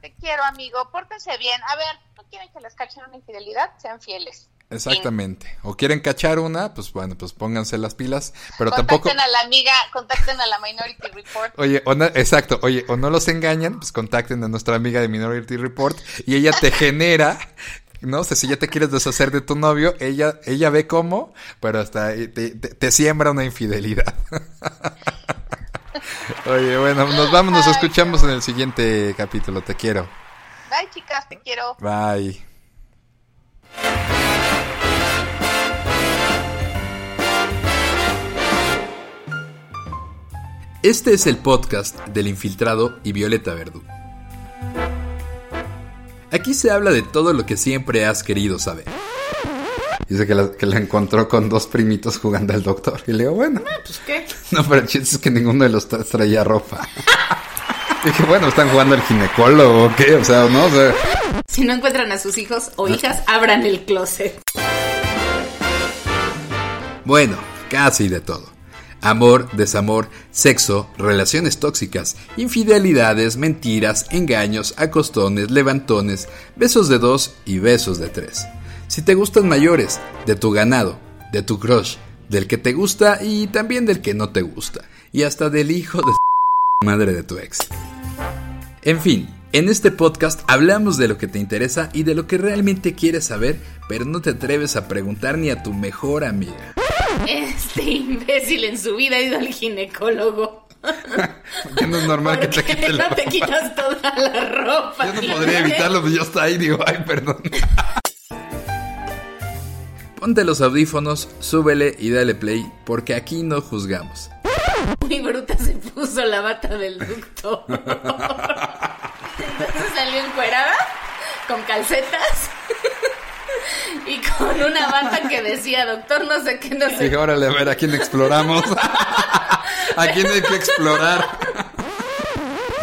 Te quiero amigo, pórtense bien. A ver, ¿no quieren que les cachen una infidelidad? Sean fieles. Exactamente. O quieren cachar una, pues bueno, pues pónganse las pilas, pero contacten tampoco... Contacten a la amiga, contacten a la Minority Report. Oye, o exacto, oye, o no los engañan, pues contacten a nuestra amiga de Minority Report y ella te genera, ¿no? Sea, si ya te quieres deshacer de tu novio, ella, ella ve cómo, pero hasta te, te, siembra una infidelidad. [LAUGHS] oye, bueno, nos vamos, nos escuchamos en el siguiente capítulo, te quiero. Bye, chicas, te quiero. Bye. Este es el podcast del infiltrado y Violeta Verdú. Aquí se habla de todo lo que siempre has querido saber. Dice que la, que la encontró con dos primitos jugando al doctor. Y le digo, bueno. No, pues qué. [LAUGHS] No, pero el chiste es que ninguno de los tres traía ropa. [LAUGHS] Dije, bueno, ¿están jugando al ginecólogo o qué? O sea, ¿no? O sea... Si no encuentran a sus hijos o hijas, abran el closet. Bueno, casi de todo. Amor, desamor, sexo, relaciones tóxicas, infidelidades, mentiras, engaños, acostones, levantones, besos de dos y besos de tres. Si te gustan mayores, de tu ganado, de tu crush, del que te gusta y también del que no te gusta, y hasta del hijo de madre de tu ex. En fin, En este podcast hablamos de lo que te interesa y de lo que realmente quieres saber, pero no te atreves a preguntar ni a tu mejor amiga. Este imbécil en su vida ha ido al ginecólogo. [LAUGHS] que no es normal que te quites la no te quitas toda la ropa. Yo no podría evitarlo, pero yo hasta ahí digo, ay, perdón. Ponte los audífonos, súbele y dale play, porque aquí no juzgamos. Muy bruta se puso la bata del doctor. [LAUGHS] Entonces [LAUGHS] salió encuerada, con calcetas y con una bata que decía, doctor, no sé qué, no sé. Dije, órale, a ver, ¿a quién exploramos? [LAUGHS] ¿A quién hay que explorar?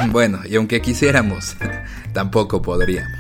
Bueno, y aunque quisiéramos, tampoco podríamos.